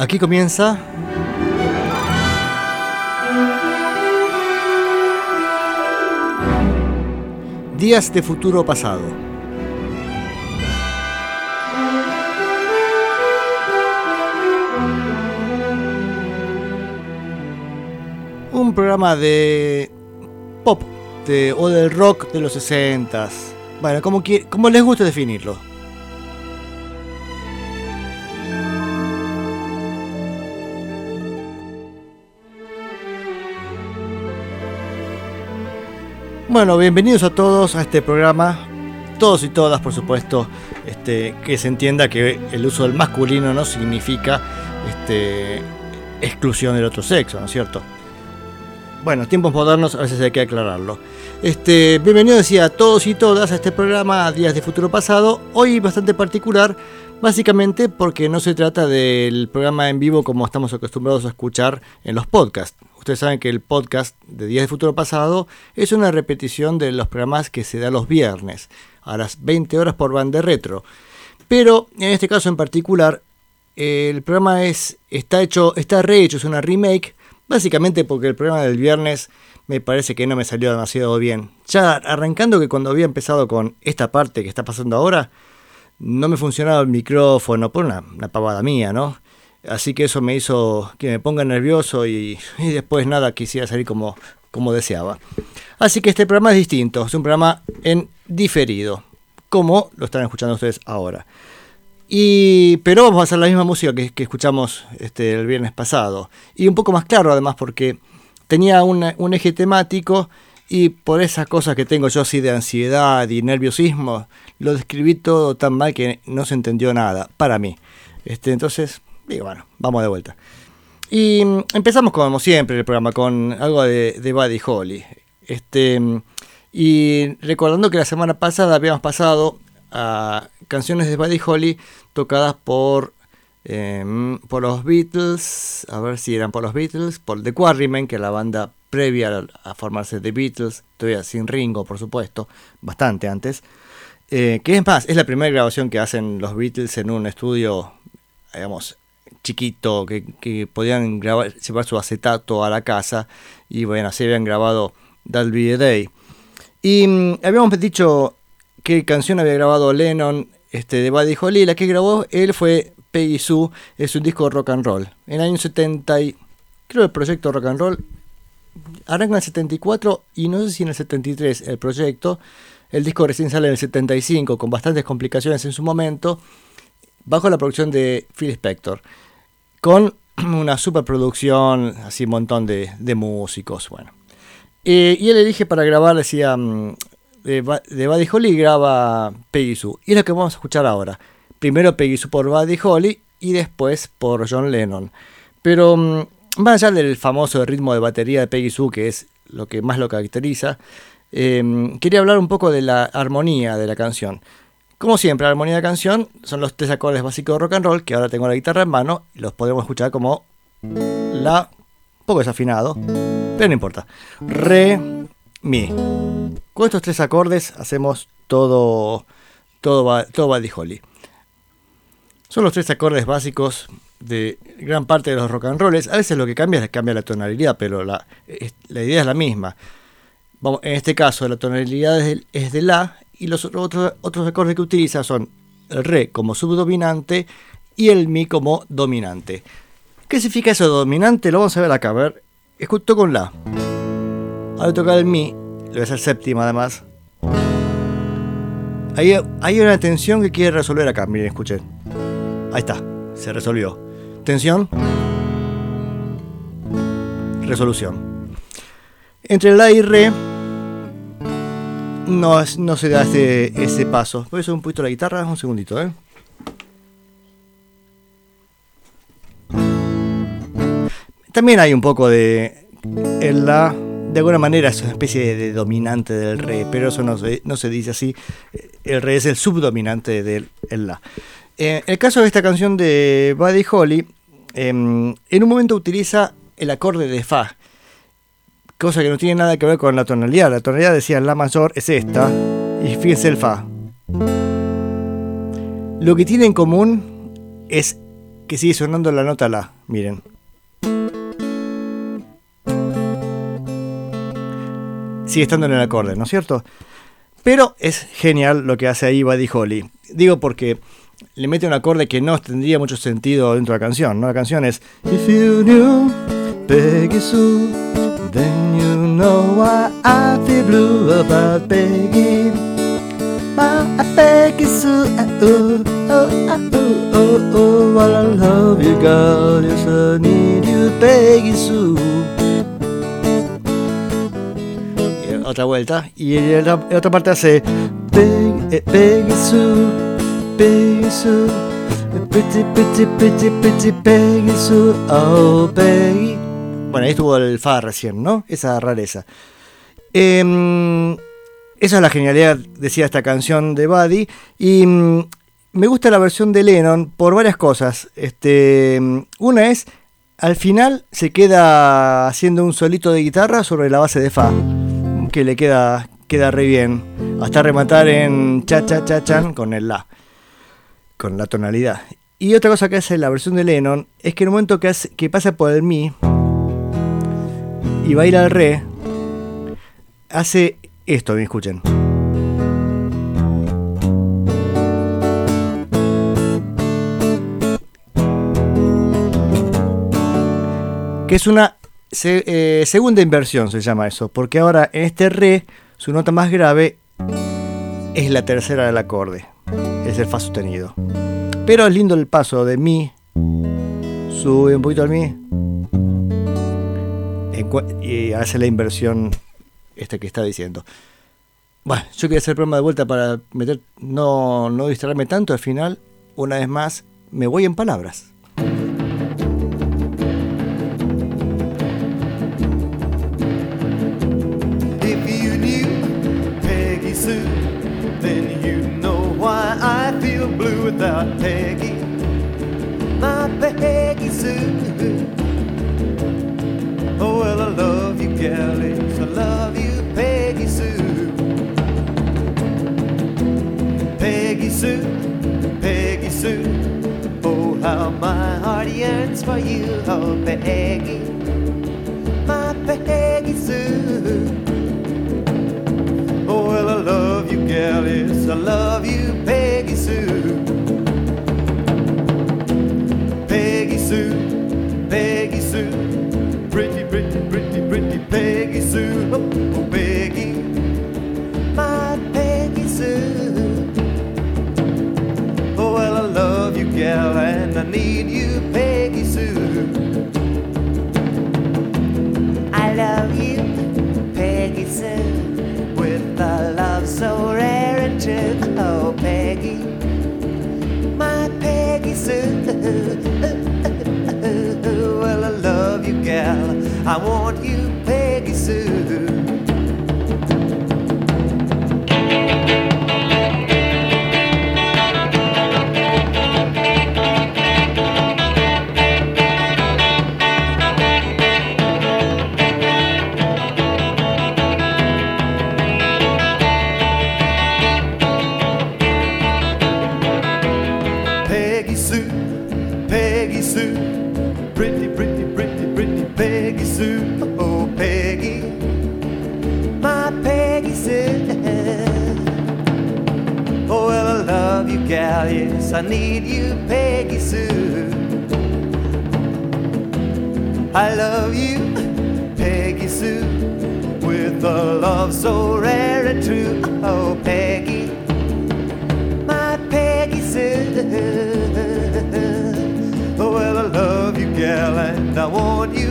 Aquí comienza Días de futuro pasado. Un programa de pop de, o del rock de los 60s. Bueno, como, como les guste definirlo. Bueno, bienvenidos a todos a este programa. Todos y todas, por supuesto, este, que se entienda que el uso del masculino no significa este, exclusión del otro sexo, ¿no es cierto? Bueno, tiempos modernos a veces hay que aclararlo. Este, bienvenidos decía a todos y todas a este programa Días de Futuro Pasado. Hoy bastante particular, básicamente porque no se trata del programa en vivo como estamos acostumbrados a escuchar en los podcasts. Ustedes saben que el podcast de Días de Futuro Pasado es una repetición de los programas que se da los viernes a las 20 horas por banda retro. Pero en este caso en particular, el programa es, está hecho, está rehecho, es una remake, básicamente porque el programa del viernes me parece que no me salió demasiado bien. Ya arrancando que cuando había empezado con esta parte que está pasando ahora, no me funcionaba el micrófono, por una, una pavada mía, ¿no? Así que eso me hizo que me ponga nervioso y, después nada quisiera salir como, como deseaba. Así que este programa es distinto, es un programa en diferido, como lo están escuchando ustedes ahora. Y, pero vamos a hacer la misma música que, escuchamos este, el viernes pasado. Y un poco más claro además porque tenía un eje temático y por esas cosas que tengo yo así de ansiedad y nerviosismo, lo describí todo tan mal que no se entendió nada, para mí. Este, entonces, digo, bueno, vamos de vuelta. Y mm, empezamos como siempre el programa con algo de, Buddy Holly. Este, mm, y recordando que la semana pasada habíamos pasado a canciones de Buddy Holly tocadas por, eh, mm, por los Beatles, a ver si eran por los Beatles, por The Quarrymen, que es la banda previa a formarse The Beatles, todavía sin Ringo, por supuesto, bastante antes. Eh, que es más, es la primera grabación que hacen los Beatles en un estudio, digamos, chiquito, que, podían grabar, llevar su acetato a la casa y bueno, así habían grabado That'll Be Day. Y mm, habíamos dicho qué canción había grabado Lennon este, de Buddy Holly, la que grabó él fue Peggy Sue, es un disco rock and roll. En el año 70, y, creo el proyecto rock and roll arranca en el 74 y no sé si en el 73 el proyecto. El disco recién sale en el 75 con bastantes complicaciones en su momento, bajo la producción de Phil Spector, con una superproducción, así un montón de, de músicos, bueno. Eh, y él elige para grabar, decía, mm, de, Buddy Holly graba Peggy Sue. Y es lo que vamos a escuchar ahora. Primero Peggy Sue por Buddy Holly y después por John Lennon. Pero mm, más allá del famoso ritmo de batería de Peggy Sue, que es lo que más lo caracteriza, eh, quería hablar un poco de la armonía de la canción. Como siempre, la armonía de canción son los tres acordes básicos de rock and roll, que ahora tengo la guitarra en mano, y los podemos escuchar como la, un poco desafinado, pero no importa. Re, mi. Con estos tres acordes hacemos todo, todo, ba- todo Holly. Son los tres acordes básicos de gran parte de los rock and rolls. A veces lo que cambia es cambia la tonalidad, pero la, la idea es la misma. Vamos, en este caso, la tonalidad es del, es de La y los otros, otros acordes que utiliza son el Re como subdominante y el Mi como dominante. ¿Qué significa eso de dominante? Lo vamos a ver acá. A ver, escucho con La. Al tocar el Mi, lo voy a hacer séptima además. Ahí hay una tensión que quiere resolver acá. Miren, escuchen. Ahí está, se resolvió. Tensión. Resolución. Entre la y re no, no se da ese, ese paso. Voy a subir un poquito la guitarra, un segundito, ¿eh? También hay un poco de. En la. De alguna manera es una especie de, de dominante del re, pero eso no se, no se dice así. El re es el subdominante del el la. Eh, el caso de esta canción de Buddy Holly, em, en un momento utiliza el acorde de Fa, cosa que no tiene nada que ver con la tonalidad. La tonalidad decía La mayor es esta, y fíjense el Fa. Lo que tiene en común es que sigue sonando la nota La. Miren. Sigue estando en el acorde, ¿no es cierto? Pero es genial lo que hace ahí Buddy Holly. Digo porque le mete un acorde que no tendría mucho sentido dentro de la canción, ¿no? La canción es If you knew then you know why I feel blue about Peggy. My Peggy Sue, oh, oh, oh, oh, oh, while I love you, girl, yes I need you, Peggy Sue. otra vuelta y en la, otra parte hace Peggy, Peggy eh, Sue, Peggy Sue, pretty, pretty, pretty, pretty Peggy Sue, oh Peggy. Bueno, ahí estuvo el fa recién, ¿no? Esa rareza. Eh, esa es la genialidad, decía esta canción de Buddy. Y mm, me gusta la versión de Lennon por varias cosas. Este, una es, al final se queda haciendo un solito de guitarra sobre la base de Fa, que le queda, queda re bien. Hasta rematar en cha cha cha chan con el La, con la tonalidad. Y otra cosa que hace la versión de Lennon es que en el momento que, hace, que pasa por el Mi y baila al Re, hace esto, bien escuchen. Que es una eh, segunda inversión, se llama eso, porque ahora en este re, su nota más grave es la tercera del acorde, es el fa sostenido. Pero es lindo el paso de mi, sube un poquito al mi, y hace la inversión este que está diciendo. Bueno, yo quería hacer el programa de vuelta para meter, no, no distraerme tanto. Al final, una vez más, me voy en palabras. Heart for you, oh, Peggy. My Peggy Sue. Oh, well, I love you, gal, yes, I love you, Peggy Sue. Peggy Sue, Peggy Sue, pretty, pretty, pretty, pretty Peggy Sue. Oh, oh, Peggy, my Peggy Sue. Oh, well, I love you, gal, rare. Oh, Peggy, my Peggy Sue. Well, I love you, gal. I want I need you, Peggy Sue. I love you, Peggy Sue, with a love so rare and true. Oh, Peggy my Peggy Sue. Oh, well, I love you, gal, and I want you,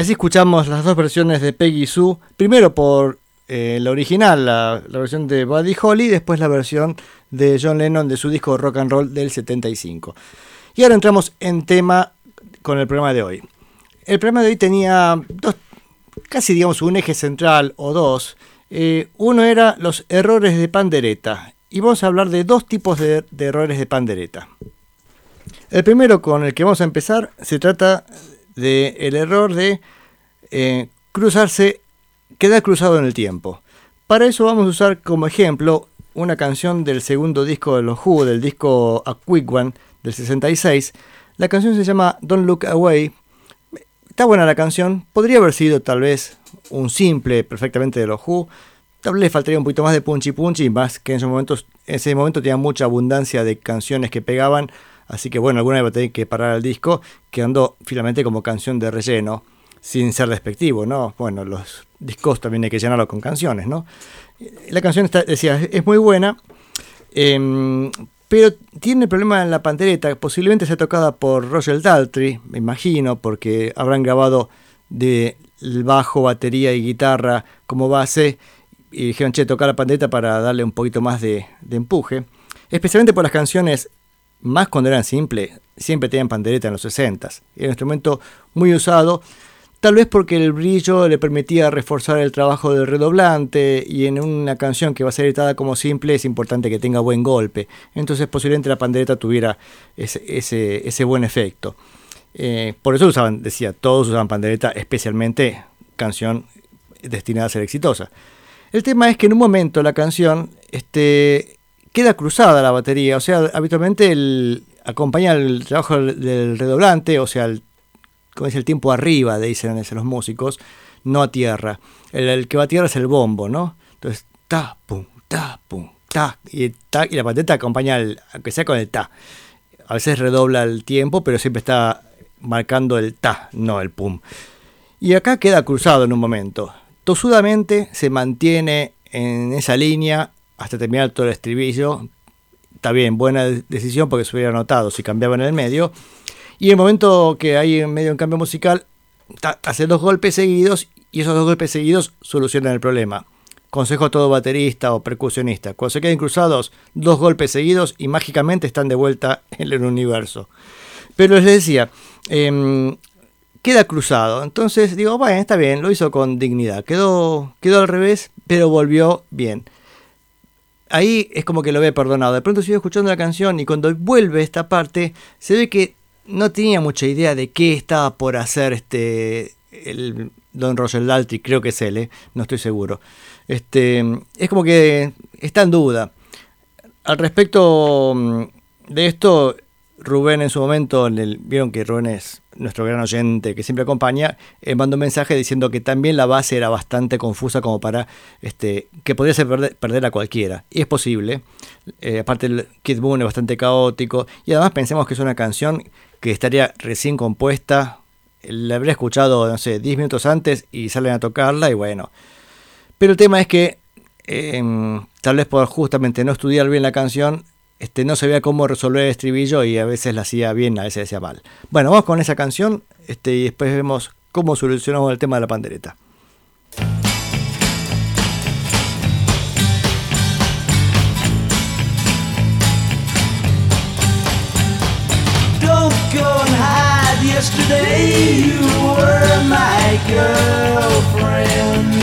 así escuchamos las dos versiones de Peggy Sue. Primero por eh, la original, la, versión de Buddy Holly, después la versión de John Lennon de su disco Rock and Roll del 75. Y ahora entramos en tema con el programa de hoy. El programa de hoy tenía dos, casi digamos un eje central o dos. Eh, uno era los errores de pandereta. Y vamos a hablar de dos tipos de, de errores de pandereta. El primero con el que vamos a empezar se trata del el error de eh, cruzarse, quedar cruzado en el tiempo. Para eso vamos a usar como ejemplo una canción del segundo disco de los Who, del disco A Quick One del 66. La canción se llama Don't Look Away. Está buena la canción, podría haber sido tal vez un simple perfectamente de los Who. Tal vez le faltaría un poquito más de punchy punchy, más que en ese momento, en ese momento tenía mucha abundancia de canciones que pegaban Así que bueno, alguna vez va a tener que parar el disco, quedando finalmente como canción de relleno, sin ser despectivo, ¿no? Bueno, los discos también hay que llenarlos con canciones, ¿no? La canción decía, es muy buena, eh, pero tiene el problema en la pandereta, posiblemente sea tocada por Roger Daltrey, me imagino, porque habrán grabado de bajo, batería y guitarra como base, y dijeron, che, tocar la pandereta para darle un poquito más de empuje, especialmente por las canciones más cuando eran simples, siempre tenían pandereta en los 60. Era un instrumento muy usado, tal vez porque el brillo le permitía reforzar el trabajo del redoblante y en una canción que va a ser editada como simple es importante que tenga buen golpe. Entonces posiblemente la pandereta tuviera ese, ese, buen efecto. Eh, por eso usaban, decía, todos usaban pandereta, especialmente canción destinada a ser exitosa. El tema es que en un momento la canción este, queda cruzada la batería, o sea, habitualmente el, acompaña el trabajo del redoblante, o sea, el, como dice el tiempo arriba, dicen los músicos, no a tierra. El, que va a tierra es el bombo, ¿no? Entonces, ta, pum, ta, pum, ta, y, ta, y la pateta acompaña, el, aunque sea con el ta. A veces redobla el tiempo, pero siempre está marcando el ta, no el pum. Y acá queda cruzado en un momento. Tosudamente se mantiene en esa línea hasta terminar todo el estribillo. Está bien, buena decisión porque se hubiera notado si cambiaba en el medio. Y el momento que hay en medio un cambio musical, hace dos golpes seguidos y esos dos golpes seguidos solucionan el problema. Consejo a todo baterista o percusionista. Cuando se queden cruzados, dos golpes seguidos y mágicamente están de vuelta en el universo. Pero les decía, eh, queda cruzado. Entonces digo, bueno, está bien, lo hizo con dignidad. Quedó, quedó al revés, pero volvió bien ahí es como que lo ve perdonado. De pronto sigo escuchando la canción y cuando vuelve esta parte, se ve que no tenía mucha idea de qué estaba por hacer este el Don Roger Daltrey, creo que es él, ¿eh? no estoy seguro. Este, es como que está en duda. Al respecto mm, de esto, Rubén en su momento, vieron que Rubén es nuestro gran oyente que siempre acompaña, eh, mandó un mensaje diciendo que también la base era bastante confusa como para este, que podría ser perder, a cualquiera. Y es posible. Eh, aparte el Kid Boone es bastante caótico. Y además pensemos que es una canción que estaría recién compuesta. La habría escuchado, no sé, 10 minutos antes y salen a tocarla y bueno. Pero el tema es que em, tal vez por justamente no estudiar bien la canción, este, no sabía cómo resolver el estribillo y a veces la hacía bien, a veces hacía mal. Bueno, vamos con esa canción este, y después vemos cómo solucionamos el tema de la pandereta. Don't go and. Yesterday you were my girlfriend.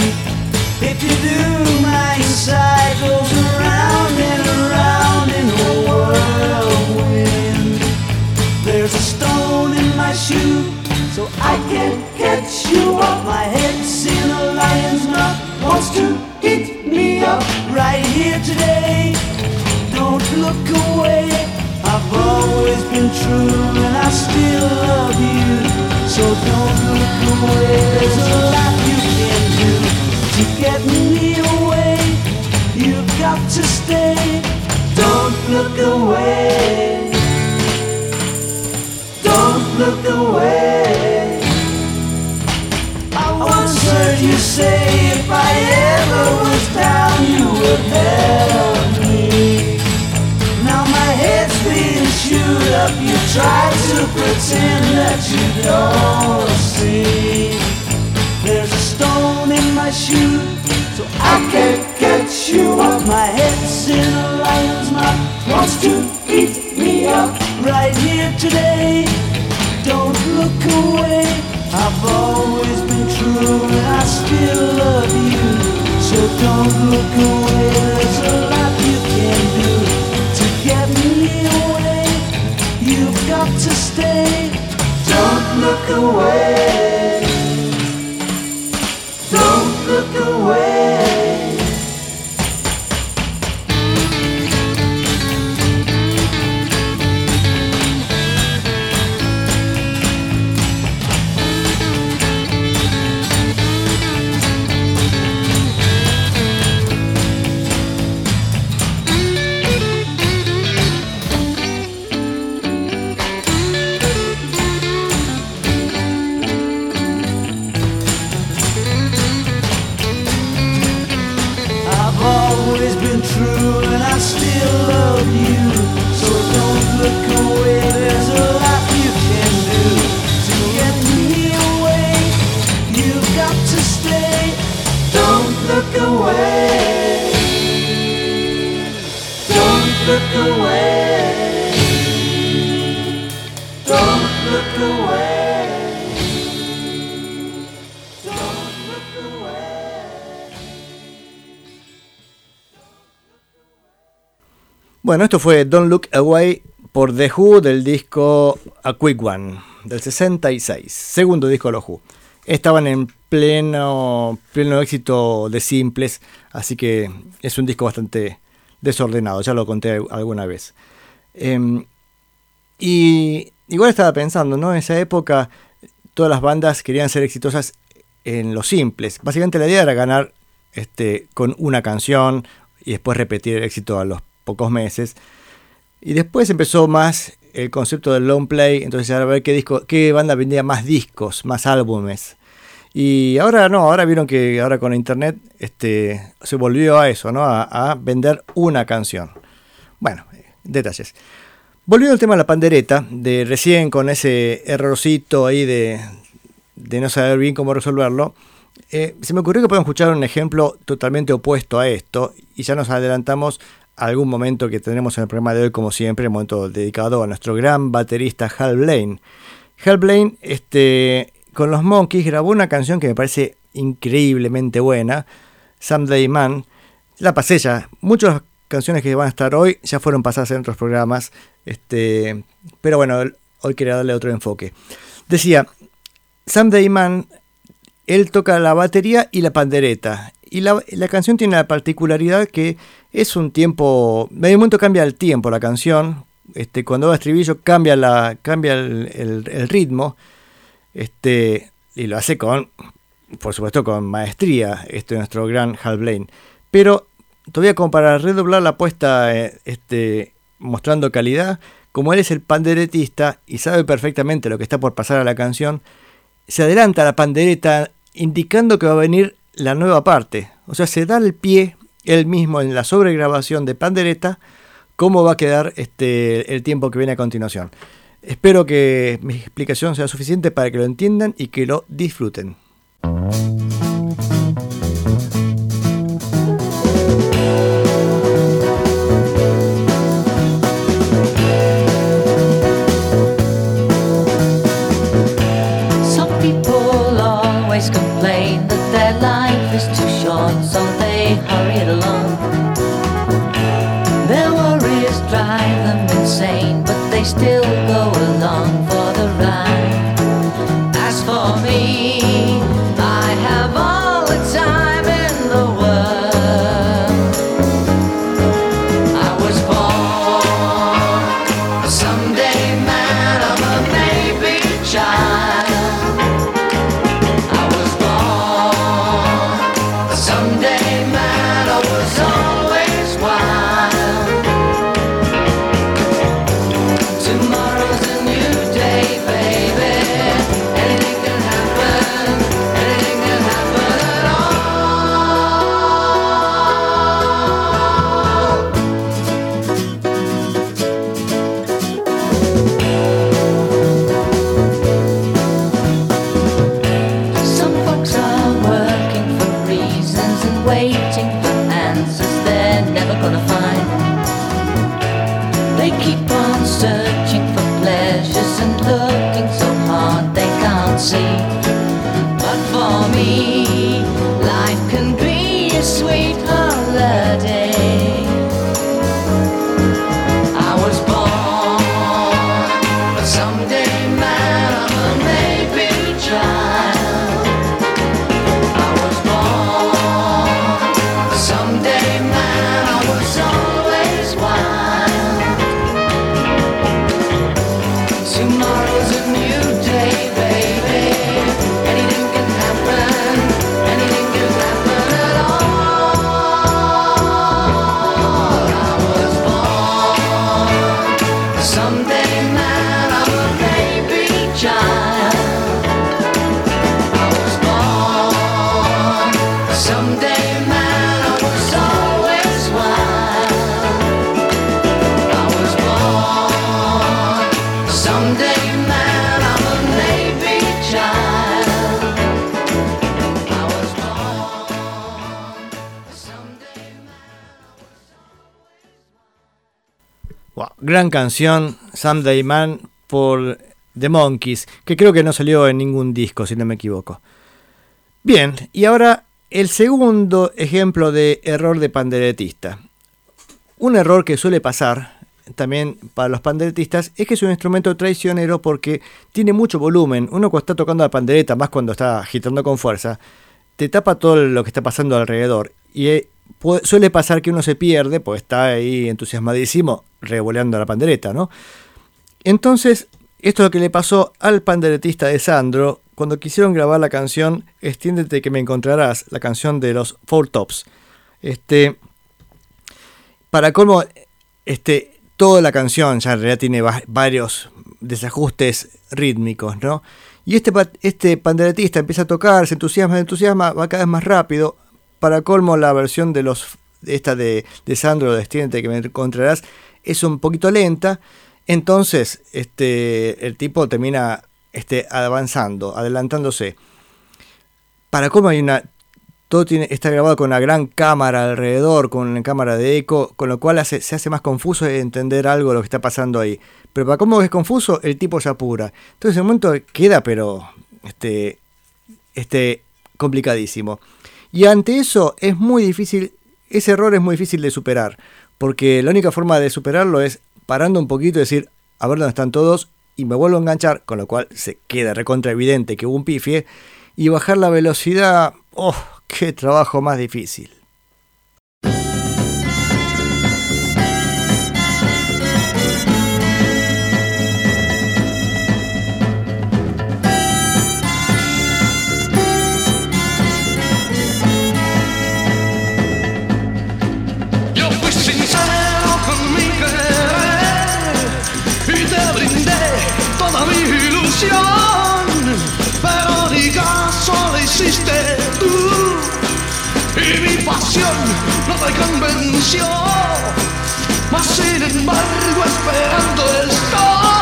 So I can't catch you off my head. Seeing a lion's mouth wants to eat me up right here today. Don't look away. I've always been true and I still love you. So don't look away. There's a lot you can do to get me away. You've got to stay. Don't look away. Don't look away. I once heard you say if I ever was down, you would help me. Now my head's being chewed up. You try to pretend that you don't sing. There's a stone in my shoe, so I can't get you off my head. In a lion's mouth wants to eat me up right here today. Don't look away. I've always been true and I still love you. So don't look away. There's a lot you can do to get me away. You've got to stay. Don't look away. Away. Bueno, esto fue Don't Look Away por The Who del disco A Quick One del 66, segundo disco de los Who. Estaban en pleno, pleno éxito de simples, así que es un disco bastante desordenado, ya lo conté alguna vez. Em, y igual estaba pensando, ¿no? En esa época todas las bandas querían ser exitosas en los simples. Básicamente la idea era ganar este, con una canción y después repetir el éxito a los pocos meses. Y después empezó más el concepto del long play, entonces a ver qué disco, qué banda vendía más discos, más álbumes. Y ahora no, ahora vieron que ahora con internet este, se volvió a eso, ¿no? A, vender una canción. Bueno, detalles. Volviendo al tema de la pandereta, de recién con ese errorcito ahí de, de no saber bien cómo resolverlo, eh, se me ocurrió que podemos escuchar un ejemplo totalmente opuesto a esto y ya nos adelantamos algún momento que tendremos en el programa de hoy, como siempre, un momento dedicado a nuestro gran baterista Hal Blaine. Hal Blaine, este, con los Monkeys, grabó una canción que me parece increíblemente buena, Someday Man. La pasé ya. Muchas canciones que van a estar hoy ya fueron pasadas en otros programas, este, pero bueno, hoy quería darle otro enfoque. Decía, Someday Man, él toca la batería y la pandereta. Y la, la, canción tiene la particularidad que es un tiempo. Medio momento cambia el tiempo la canción. Este, cuando va a estribillo cambia, la, cambia el, el, ritmo. Este, y lo hace con, por supuesto, con maestría. Este nuestro gran Hal Blaine. Pero todavía como para redoblar la apuesta, este, mostrando calidad, como él es el panderetista y sabe perfectamente lo que está por pasar a la canción, se adelanta la pandereta indicando que va a venir la nueva parte. O sea, se da el pie él mismo en la sobregrabación de pandereta cómo va a quedar este, el tiempo que viene a continuación. Espero que mi explicación sea suficiente para que lo entiendan y que lo disfruten. Gran canción, Someday Man, por The Monkeys, que creo que no salió en ningún disco, si no me equivoco. Bien, y ahora el segundo ejemplo de error de panderetista. Un error que suele pasar también para los panderetistas es que es un instrumento traicionero porque tiene mucho volumen. Uno cuando está tocando la pandereta, más cuando está agitando con fuerza, te tapa todo lo que está pasando alrededor. Y eh, suele pasar que uno se pierde, pues está ahí entusiasmadísimo revoleando la pandereta, ¿no? Entonces, esto es lo que le pasó al panderetista de Sandro cuando quisieron grabar la canción Extiéndete que me encontrarás, la canción de los Four Tops. Este, para colmo, este, toda la canción ya en realidad tiene varios desajustes rítmicos, ¿no? Y este, este panderetista empieza a tocar, se entusiasma, se entusiasma, va cada vez más rápido. Para colmo, la versión de los esta de, de Sandro, de Extiéndete que me encontrarás, es un poquito lenta. Entonces, este, el tipo termina este, avanzando, adelantándose. Para cómo hay una. Todo tiene, está grabado con una gran cámara alrededor, con una cámara de eco, con lo cual se hace más confuso entender algo lo que está pasando ahí. Pero para cómo es confuso, el tipo se apura. Entonces, en un momento queda, pero este, este, complicadísimo. Y ante eso es muy difícil, ese error es muy difícil de superar, porque la única forma de superarlo es parando un poquito y decir, a ver dónde están todos y me vuelvo a enganchar, con lo cual se queda recontra evidente que hubo un pifie, y bajar la velocidad, ¡oh, qué trabajo más difícil! Ni caso le hiciste tú. Y mi pasión no te convenció, mas sin embargo esperando estoy.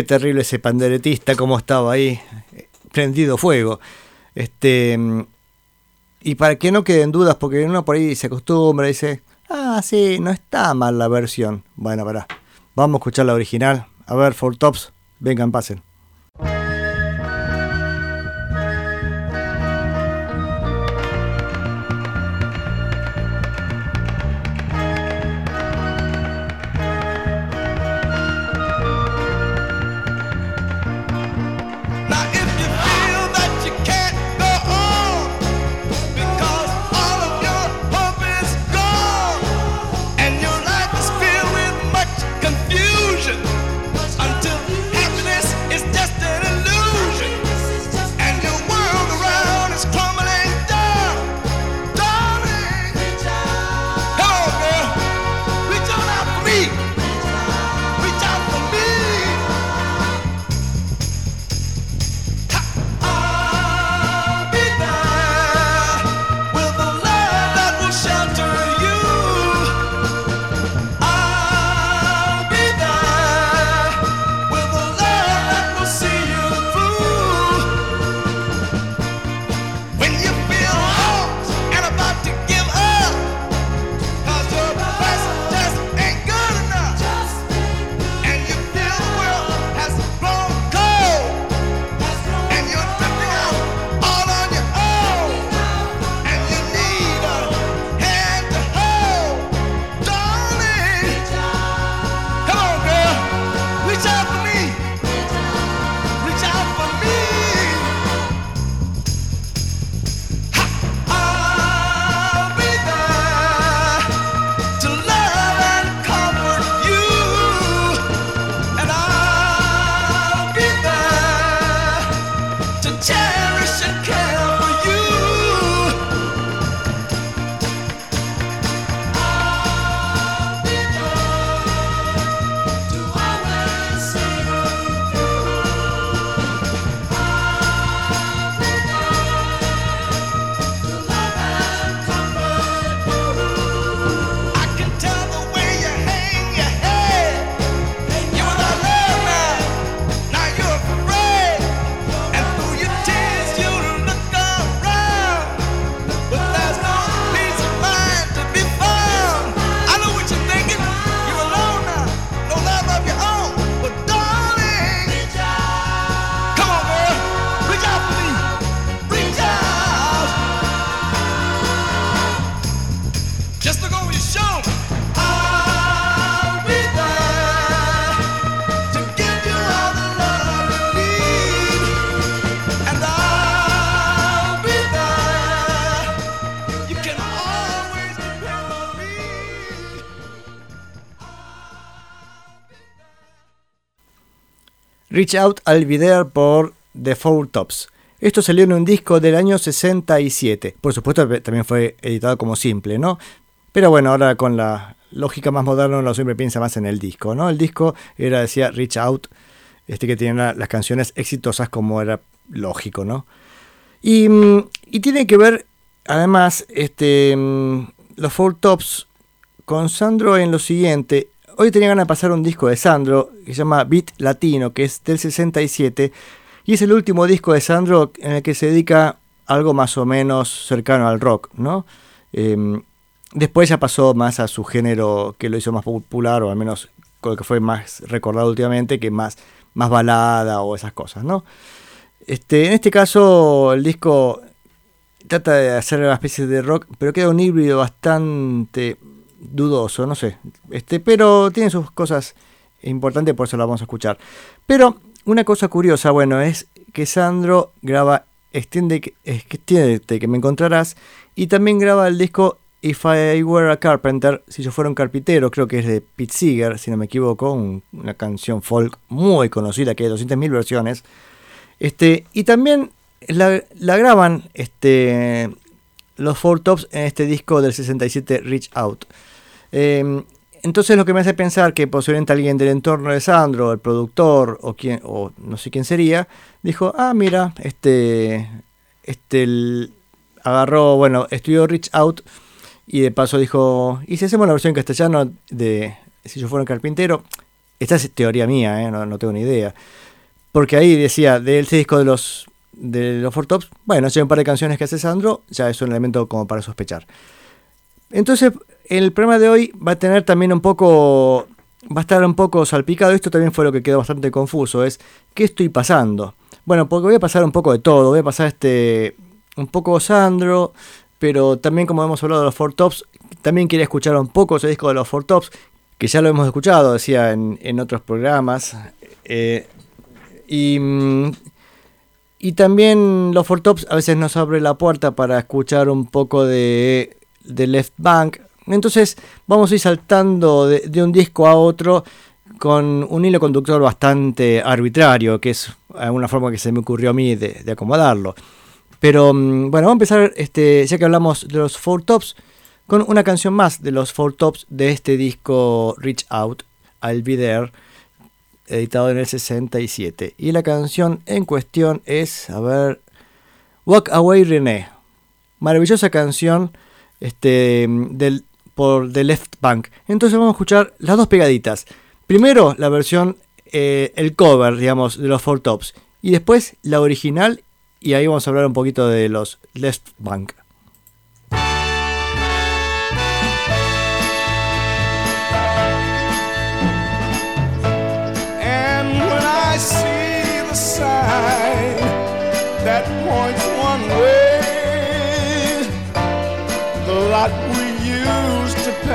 Qué terrible ese panderetista, cómo estaba ahí, prendido fuego. Este, y para que no queden dudas, porque uno por ahí se acostumbra dice, ah, sí, no está mal la versión. Bueno, para, vamos a escuchar la original. A ver, Four Tops, vengan, pasen. Reach Out Be There por The Four Tops. Esto salió en un disco del año 67. Por supuesto, también fue editado como simple, ¿no? Pero bueno, ahora con la lógica más moderna uno siempre piensa más en el disco, ¿no? El disco era, decía, Reach Out, este que tenía las canciones exitosas como era lógico, ¿no? Y, mm, tiene que ver, además, este, mm, los Four Tops con Sandro en lo siguiente. Hoy tenía ganas de pasar un disco de Sandro que se llama Beat Latino, que es del 67, y es el último disco de Sandro en el que se dedica algo más o menos cercano al rock, ¿no? Em, después ya pasó más a su género que lo hizo más popular, o al menos con el que fue más recordado últimamente, que más, más balada o esas cosas, ¿no? Este, en este caso, el disco trata de hacer una especie de rock, pero queda un híbrido bastante dudoso, no sé. Este, pero tiene sus cosas importantes, por eso la vamos a escuchar. Pero una cosa curiosa, bueno, es que Sandro graba Extiende, que me encontrarás y también graba el disco If I Were a Carpenter, si yo fuera un carpintero, creo que es de Pete Seeger, si no me equivoco, una canción folk muy conocida que hay 200.000 versiones. Este, y también la, graban este, los Four Tops en este disco del 67 Reach Out. Em, entonces lo que me hace pensar que posiblemente alguien del entorno de Sandro, el productor o quien, o no sé quién sería, dijo, ah mira, este, este agarró, bueno, estudió Reach Out y de paso dijo, ¿y si hacemos la versión en castellano de Si yo fuera un carpintero? Esta es teoría mía, ¿eh? no, tengo ni idea. Porque ahí decía, del disco de los de los Four Tops, bueno, hay un par de canciones que hace Sandro, ya es un elemento como para sospechar. Entonces, el programa de hoy va a tener también un poco, va a estar un poco salpicado, esto también fue lo que quedó bastante confuso, es, ¿qué estoy pasando? Bueno, porque voy a pasar un poco de todo, voy a pasar este, un poco Sandro, pero también como hemos hablado de los Four Tops, también quería escuchar un poco ese disco de los Four Tops, que ya lo hemos escuchado, decía, en, otros programas. Eh, y, y también los Four Tops a veces nos abre la puerta para escuchar un poco de, de Left Bank, entonces vamos a ir saltando de, un disco a otro con un hilo conductor bastante arbitrario, que es una forma que se me ocurrió a mí de, acomodarlo. Pero mm, bueno, vamos a empezar, este, ya que hablamos de los Four Tops, con una canción más de los Four Tops de este disco Reach Out, I'll Be There, editado en el 67. Y la canción en cuestión es, a ver, Walk Away René. Maravillosa canción este, del por The Left Bank. Entonces vamos a escuchar las dos pegaditas. Primero la versión, eh, el cover, digamos, de los Four Tops. Y después la original. Y ahí vamos a hablar un poquito de los Left Bank. that points one way.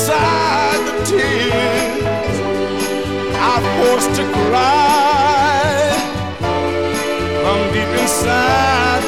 aside the tears I'm forced to cry from deep inside.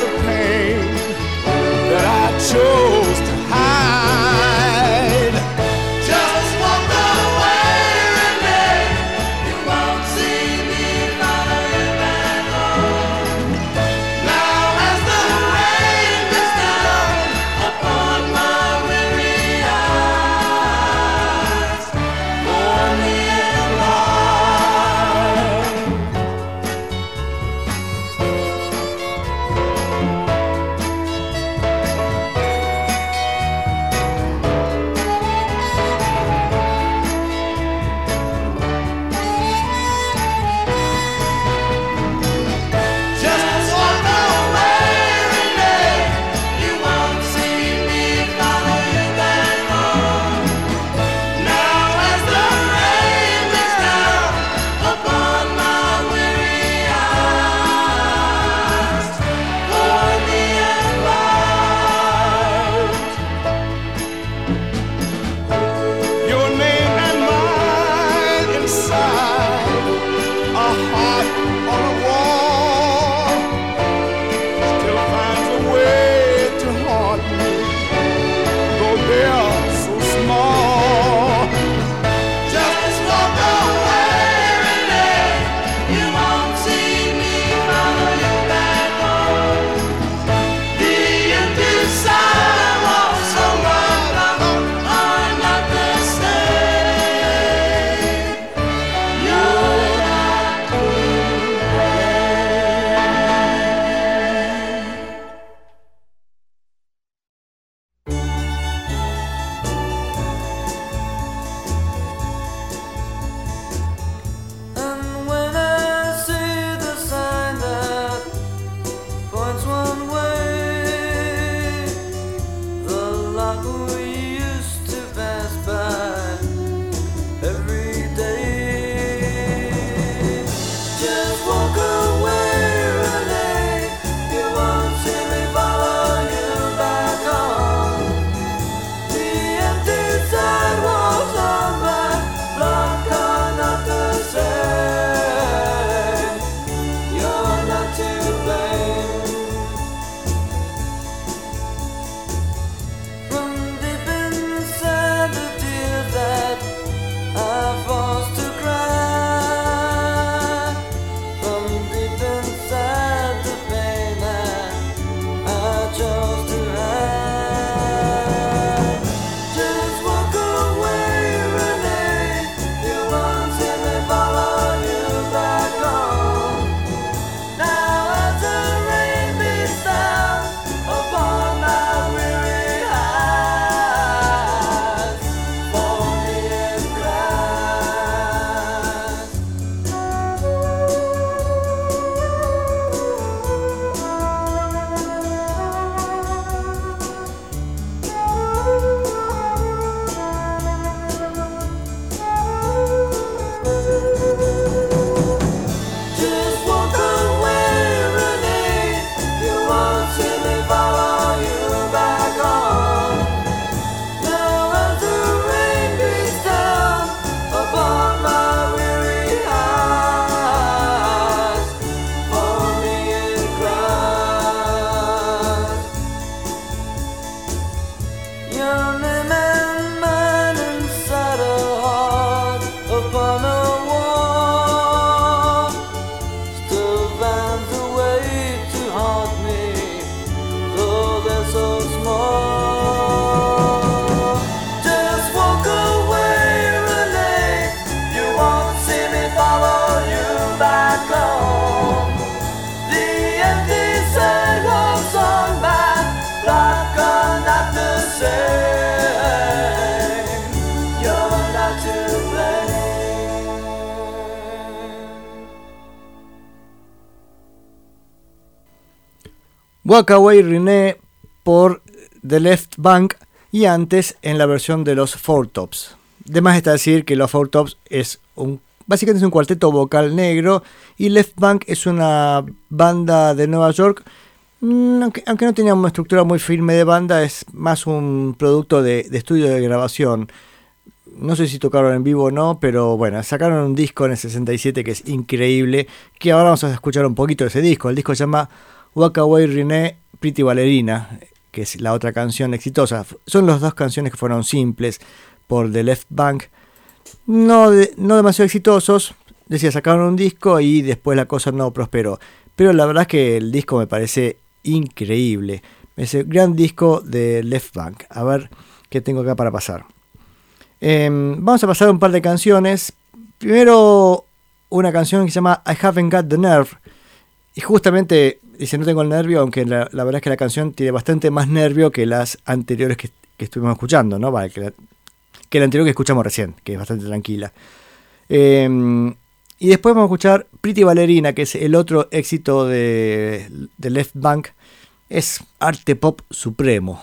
Walkaway René por The Left Bank y antes en la versión de los Four Tops. De más está decir que los Four Tops es un básicamente es un cuarteto vocal negro y Left Bank es una banda de Nueva York mm, aunque, aunque no tenía una estructura muy firme de banda, es más un producto de, de estudio de grabación. No sé si tocaron en vivo o no, pero bueno, sacaron un disco en el 67 que es increíble, que ahora vamos a escuchar un poquito de ese disco. El disco se llama Walk Away René Pretty Ballerina, que es la otra canción exitosa. Son las dos canciones que fueron simples por The Left Bank. No, no demasiado exitosos. Decía, sacaron un disco y después la cosa no prosperó. Pero la verdad es que el disco me parece increíble. Es el gran disco de Left Bank. A ver qué tengo acá para pasar. Em, vamos a pasar un par de canciones. Primero una canción que se llama I Haven't Got the Nerve. Y justamente dice no tengo el nervio, aunque la, verdad es que la canción tiene bastante más nervio que las anteriores que, estuvimos escuchando, ¿no? Vale, que, la, que la anterior que escuchamos recién, que es bastante tranquila. Em, y después vamos a escuchar Pretty Ballerina, que es el otro éxito de, de Left Bank. Es arte pop supremo.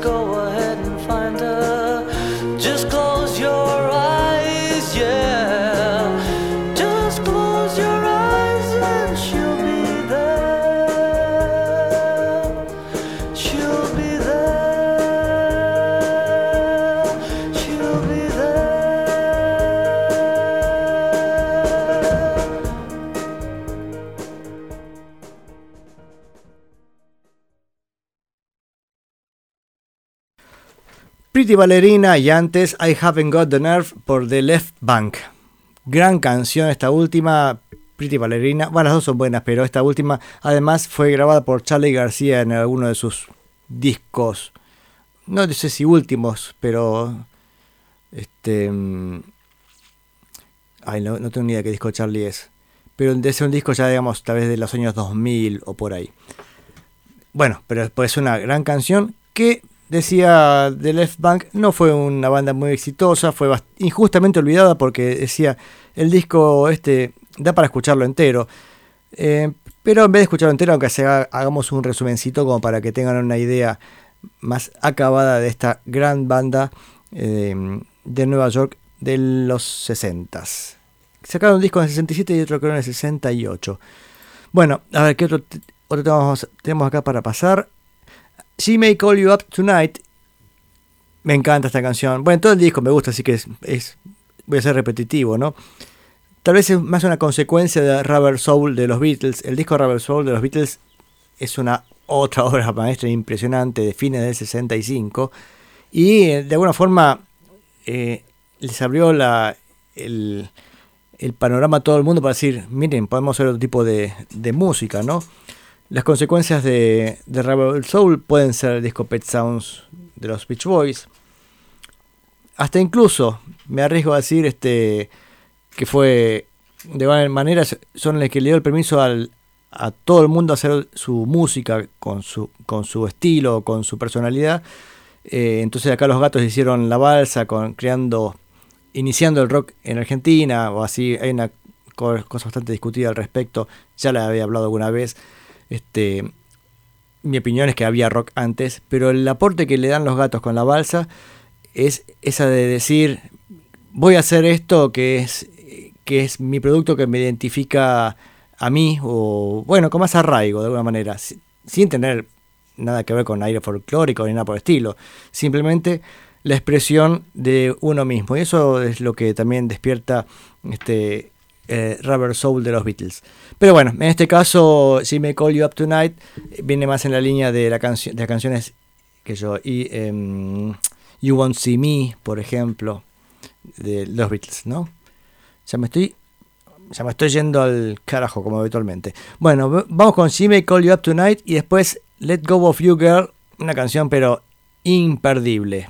Go ahead and find her. Pretty Ballerina y antes I Haven't Got the Nerve por The Left Bank. Gran canción esta última, Pretty Ballerina. Bueno, las dos son buenas, pero esta última además fue grabada por Charlie García en alguno de sus discos. No sé si últimos, pero... Este... mm, Ay, no, tengo ni idea qué disco Charlie es. Pero ser un disco ya, digamos, tal vez de los años 2000 o por ahí. Bueno, pero es una gran canción que decía The Left Bank no fue una banda muy exitosa, fue injustamente olvidada porque decía el disco este da para escucharlo entero. Eh, pero en vez de escucharlo entero, aunque sea, hagamos un resumencito como para que tengan una idea más acabada de esta gran banda eh, de Nueva York de los 60 Sacaron un disco en el 67 y otro creo en el 68. Bueno, a ver, ¿qué otro, otro tema tenemos acá para pasar? She May Call You Up Tonight. Me encanta esta canción. Bueno, todo el disco me gusta, así que es, voy a ser repetitivo, ¿no? Tal vez es más una consecuencia de Rubber Soul de los Beatles. El disco Rubber Soul de los Beatles es una otra obra maestra impresionante de fines del 65 y eh, de alguna forma eh, les abrió la, el, panorama a todo el mundo para decir, miren, podemos hacer otro tipo de música, ¿no? Las consecuencias de, de Rebel Soul pueden ser el disco Pet Sounds de los Beach Boys. Hasta incluso, me arriesgo a decir este, que fue de manera son los que le dio el permiso al, a todo el mundo a hacer su música con su, con su estilo, con su personalidad. Eh, entonces acá los gatos hicieron la balsa con creando, iniciando el rock en Argentina o así. Hay una co- cosa bastante discutida al respecto. Ya la había hablado alguna vez. Este, mi opinión es que había rock antes, pero el aporte que le dan los gatos con la balsa es esa de decir voy a hacer esto que es que es mi producto que me identifica a mí o bueno con más arraigo de alguna manera si- sin tener nada que ver con aire folclórico ni nada por el estilo simplemente la expresión de uno mismo y eso es lo que también despierta este eh, Rubber Soul de los Beatles pero bueno en este caso si me Call You Up Tonight viene más en la línea de la canción de las canciones que yo y em, You Won't See Me por ejemplo de los Beatles no ya me estoy ya me estoy yendo al carajo como habitualmente. Bueno, vamos con She May Call You Up Tonight y después Let Go of You Girl, una canción pero imperdible.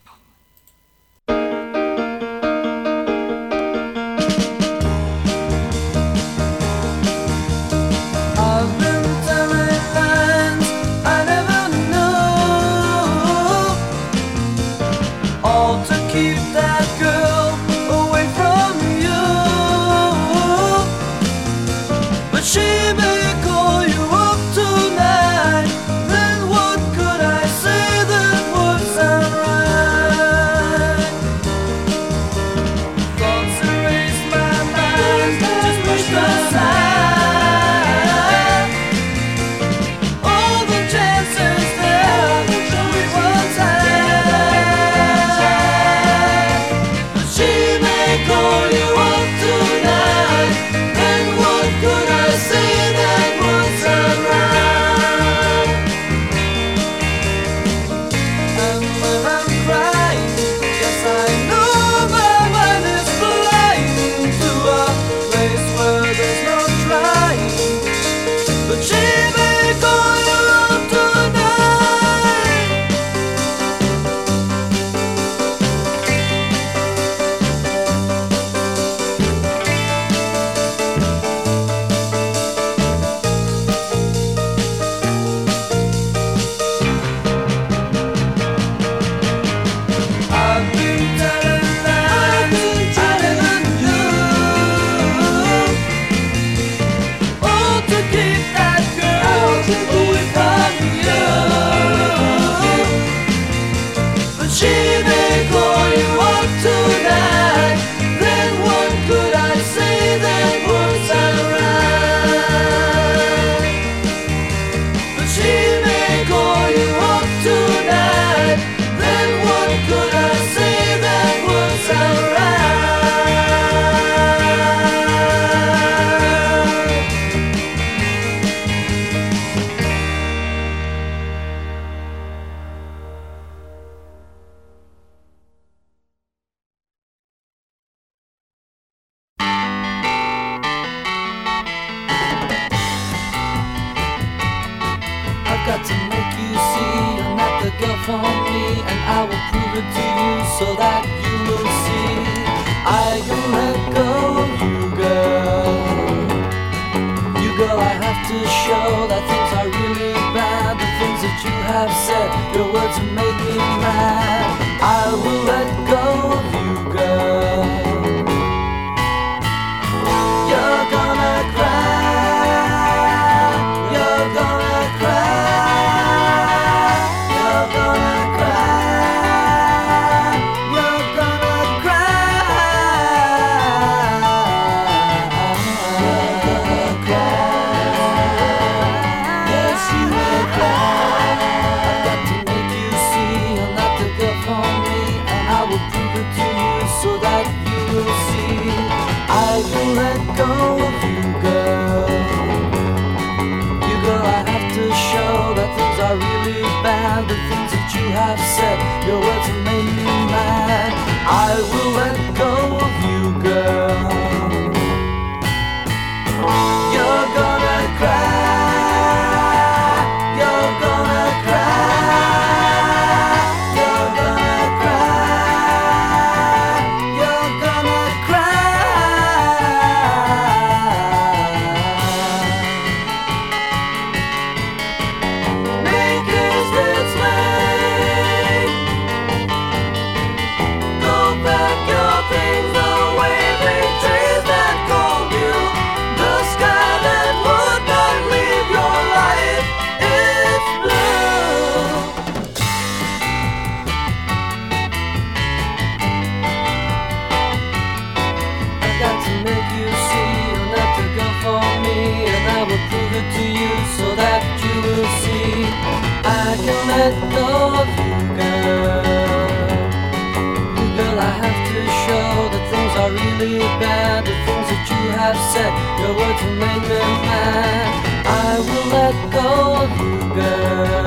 Have said, your words will make me mad. I will let go of you, girl.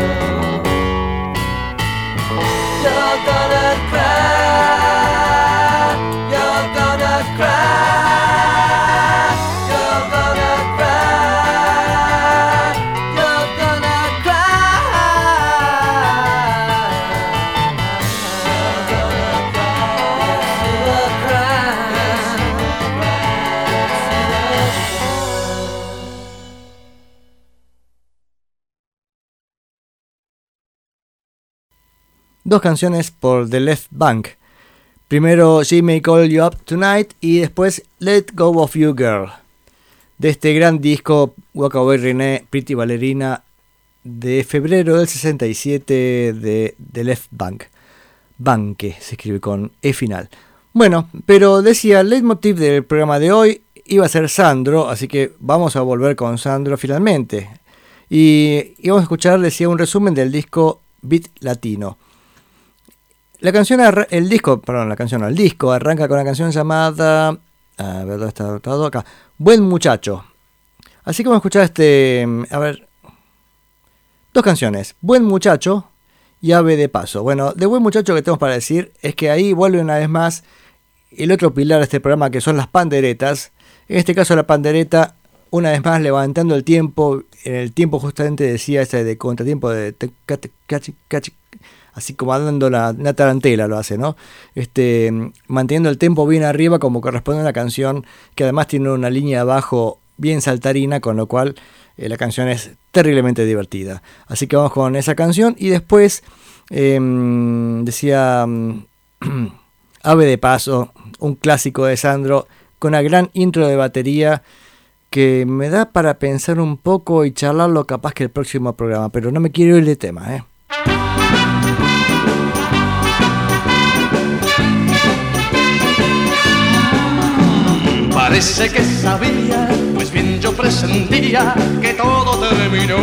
You're gonna cry. Dos canciones por The Left Bank. Primero She May Call You Up Tonight y después Let Go of You Girl. De este gran disco Walk Away René Pretty Ballerina de febrero del 67 de The Left Bank. Banque se escribe con E final. Bueno, pero decía, el leitmotiv del programa de hoy iba a ser Sandro, así que vamos a volver con Sandro finalmente. Y íbamos a escuchar, decía, un resumen del disco Beat Latino. La canción, el disco, perdón, la canción, no, el disco arranca con una canción llamada, a ver, ¿dónde está todo acá? Buen muchacho. Así que vamos a escuchar este, a ver, dos canciones, Buen muchacho y Ave de paso. Bueno, de Buen muchacho que tenemos para decir es que ahí vuelve una vez más el otro pilar de este programa que son las panderetas. En este caso la pandereta, una vez más levantando el tiempo, en el tiempo justamente decía ese de contratiempo de cachi- así como dando la, una tarantela lo hace, ¿no? Este, manteniendo el tempo bien arriba como corresponde a una canción que además tiene una línea de bajo bien saltarina, con lo cual eh, la canción es terriblemente divertida. Así que vamos con esa canción y después em, decía mm, Ave de Paso, un clásico de Sandro, con una gran intro de batería que me da para pensar un poco y charlarlo capaz que el próximo programa, pero no me quiero ir de tema, ¿eh? Parece que sabía, pues bien yo presentía que todo terminó.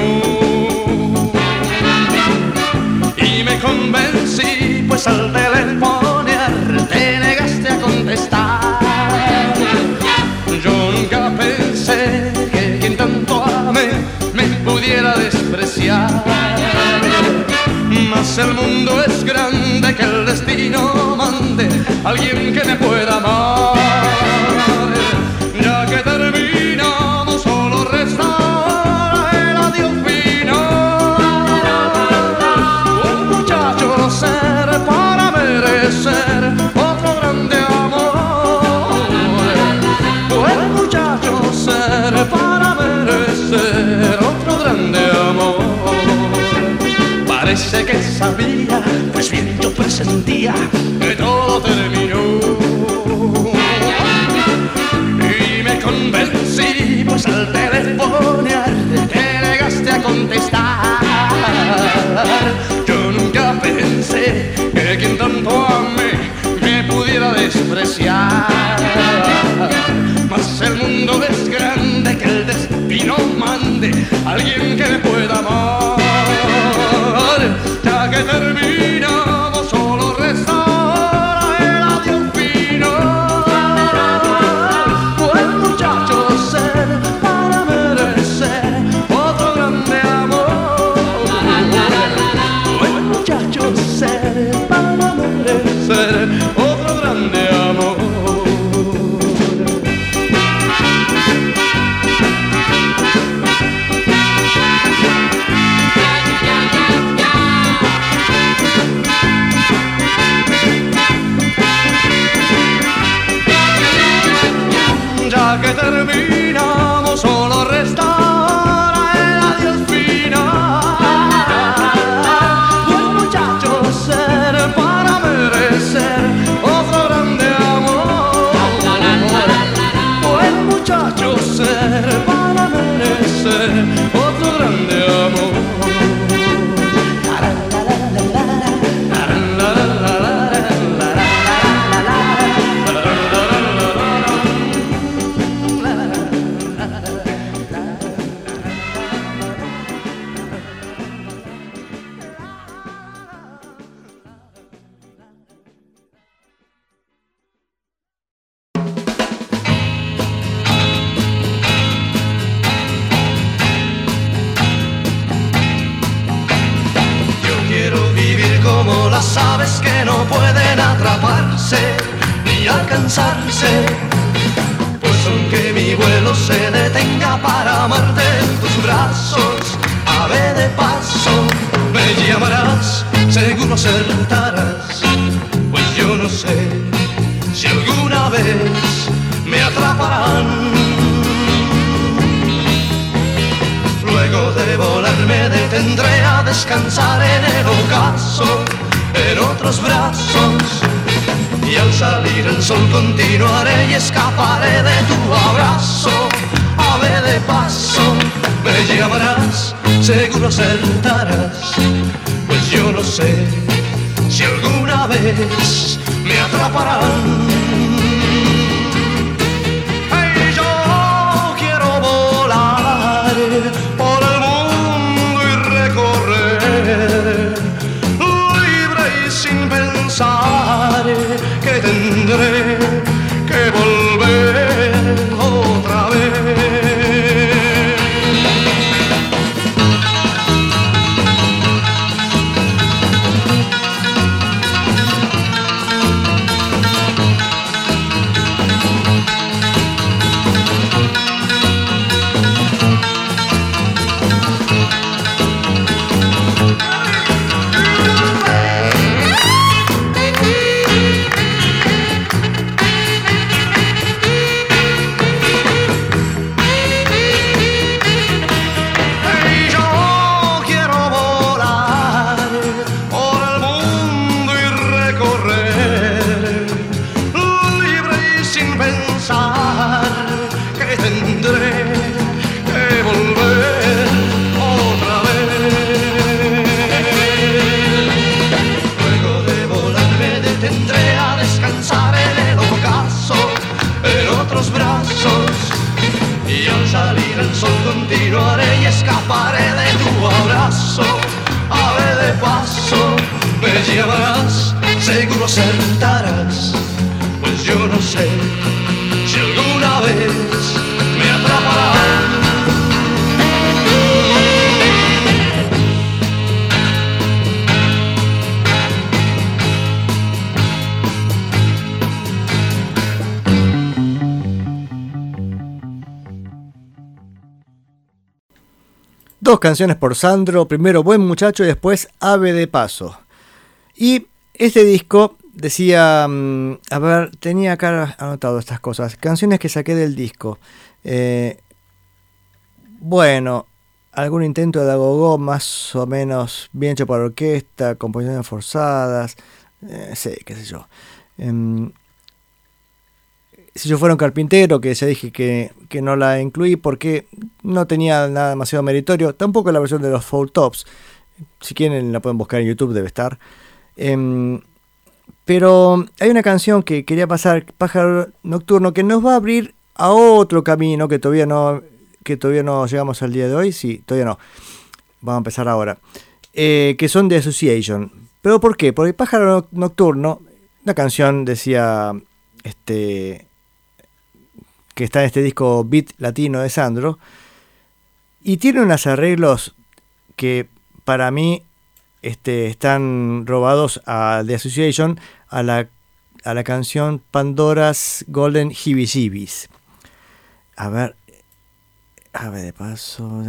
Y me convencí, pues al telefonear te negaste a contestar. Yo nunca pensé que quien tanto amé me pudiera despreciar. Mas el mundo es grande que el destino mande a alguien que me pueda amar. Sabía, pues bien yo presentía que todo terminó. Y me convencí, pues al telefonear te negaste a contestar. Yo nunca pensé que quien tanto amé me pudiera despreciar. Mas el mundo es grande que el destino mande a alguien que me pueda amar. Ya que Dos canciones por Sandro, primero Buen Muchacho y después Ave de Paso. Y este disco decía, mm, a ver, tenía acá anotado estas cosas, canciones que saqué del disco. Eh, bueno, algún intento de agogó más o menos bien hecho para orquesta, composiciones forzadas, eh, sí, qué sé yo. Em, si yo fuera un carpintero, que ya dije que, que, no la incluí porque no tenía nada demasiado meritorio, tampoco la versión de los Four Tops. Si quieren la pueden buscar en YouTube, debe estar. Em, pero hay una canción que quería pasar, Pájaro Nocturno, que nos va a abrir a otro camino que todavía no, que todavía no llegamos al día de hoy. Sí, todavía no. Vamos a empezar ahora. Eh, que son de Association. ¿Pero por qué? Porque Pájaro Nocturno, la canción decía este que está en este disco Beat Latino de Sandro, y tiene unos arreglos que para mí este, están robados a The Association a la, a la canción Pandora's Golden Hibis A ver, a ver, de paso.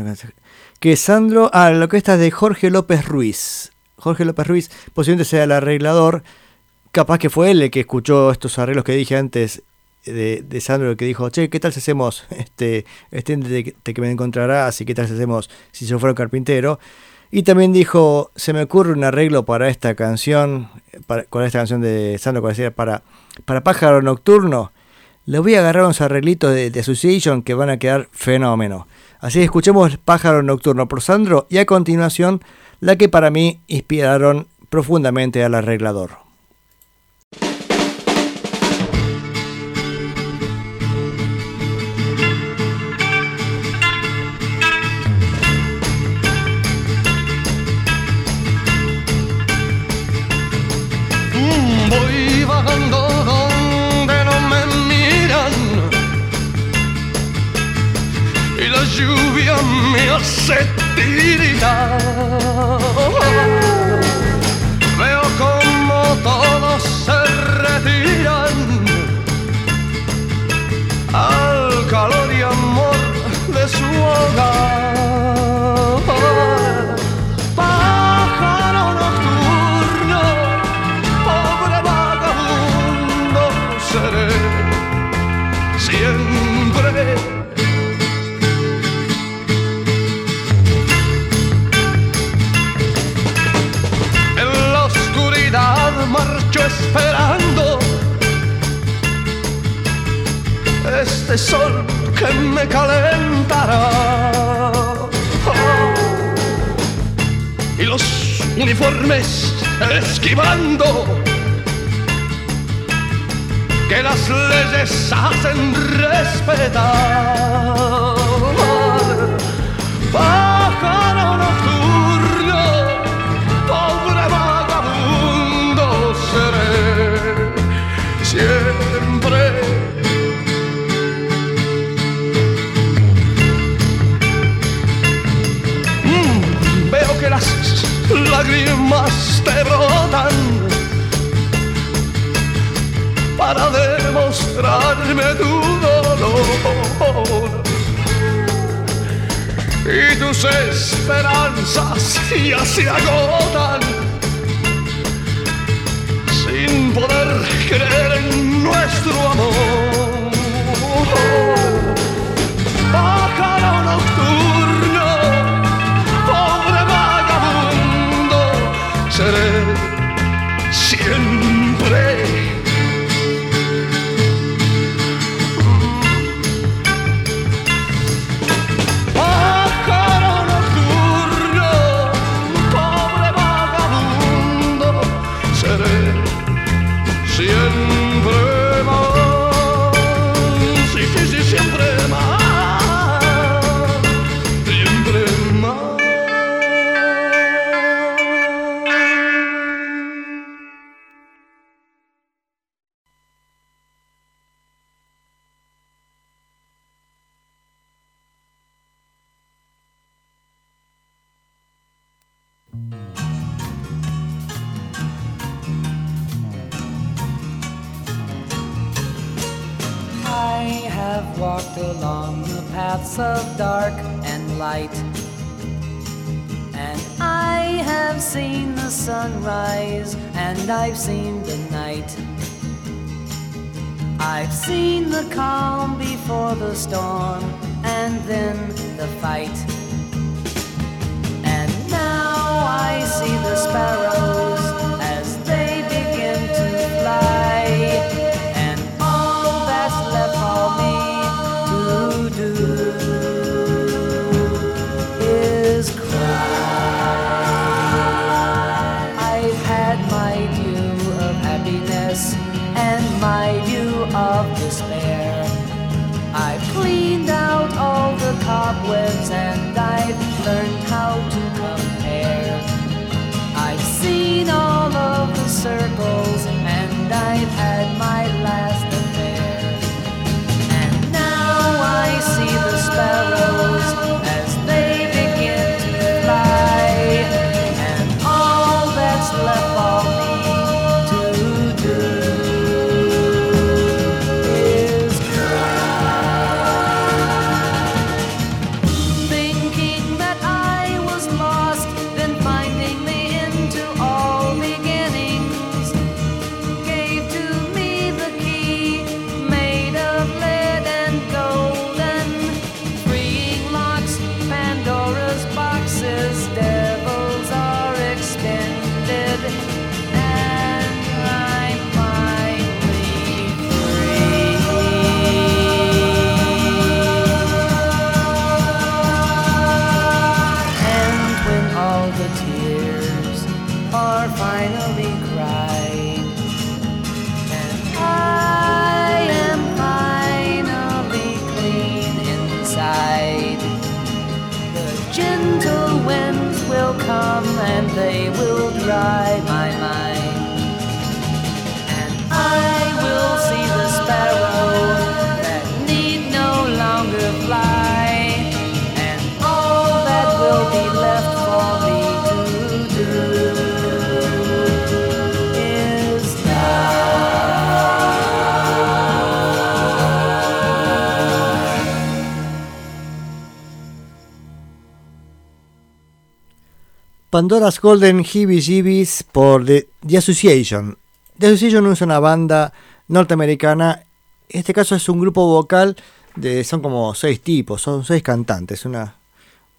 Que Sandro. Ah, lo que está es de Jorge López Ruiz. Jorge López Ruiz posiblemente sea el arreglador. Capaz que fue él el que escuchó estos arreglos que dije antes de, Sandro que dijo, che, ¿qué tal hacemos este, este de, que me encontrarás y qué tal hacemos si yo fuera un carpintero? Y también dijo, se me ocurre un arreglo para esta canción, para, con esta canción de Sandro para, para Pájaro Nocturno. Le voy a agarrar unos arreglitos de, de Association que van a quedar fenómeno. Así escuchemos Pájaro Nocturno por Sandro y a continuación la que para mí inspiraron profundamente al arreglador. Me hace. Veo como todos se retiran al calor y amor de su hogar. Este sol que me calentará. Y los uniformes esquivando que las leyes hacen respetar. Lágrimas te brotan para demostrarme tu dolor. Y tus esperanzas ya se agotan sin poder creer en nuestro amor. Seré Pandora's Golden Heebie por The, The Association. The Association es una banda norteamericana. En este caso es un grupo vocal de. son como seis tipos, son seis cantantes, una,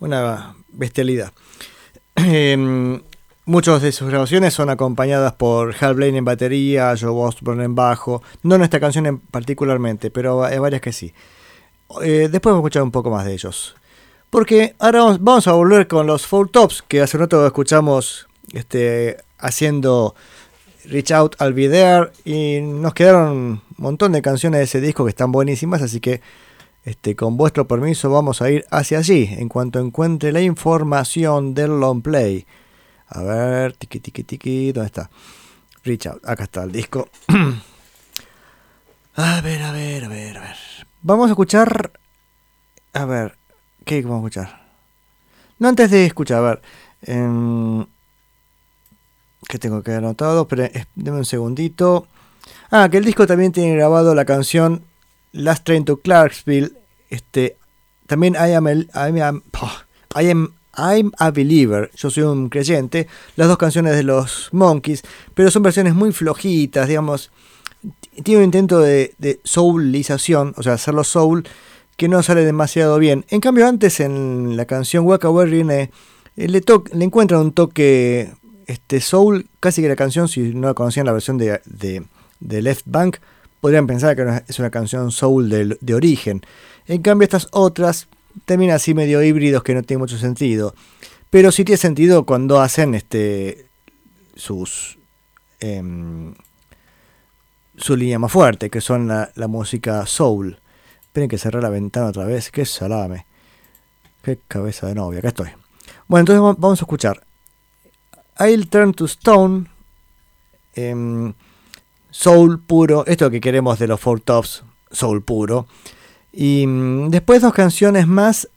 una bestialidad. Em, muchas de sus grabaciones son acompañadas por Hal Blaine en batería, Joe Osborne en bajo. No en esta canción en particularmente, pero hay varias que sí. Eh, después vamos a escuchar un poco más de ellos. Porque ahora vamos, a volver con los Four Tops, que hace un rato escuchamos este, haciendo Reach Out Be There. Y nos quedaron un montón de canciones de ese disco que están buenísimas. Así que este, con vuestro permiso vamos a ir hacia allí. En cuanto encuentre la información del long play. A ver, tiki tiki tiki, ¿dónde está? Reach Out, acá está el disco. a ver, a ver, a ver, a ver. Vamos a escuchar. A ver, ¿qué vamos a escuchar? No, antes de escuchar, a ver. em, que tengo que anotado, pero eh, deme un segundito. Ah, que el disco también tiene grabado la canción Last Train to Clarksville. Este, también I am, a, I am, I am a Believer, yo soy un creyente, las dos canciones de los Monkeys, pero son versiones muy flojitas, digamos, tiene un intento de soulización, o sea, hacerlo soul, que no sale demasiado bien. En cambio, antes en la canción Waka Werrine, eh, le, le encuentran un toque este, soul, casi que la canción, si no conocían la versión de, de, Left Bank, podrían pensar que es una canción soul de, origen. En cambio, estas otras terminan así medio híbridos que no tienen mucho sentido. Pero sí tiene sentido cuando hacen este sus em, su línea más fuerte, que son la, la música soul. Esperen que cerrar la ventana otra vez, qué salame. Qué cabeza de novia, acá estoy. Bueno, entonces va- vamos a escuchar. I'll Turn to Stone. em, soul puro. Esto que queremos de los Four Tops. Soul puro. Y mm, después dos canciones más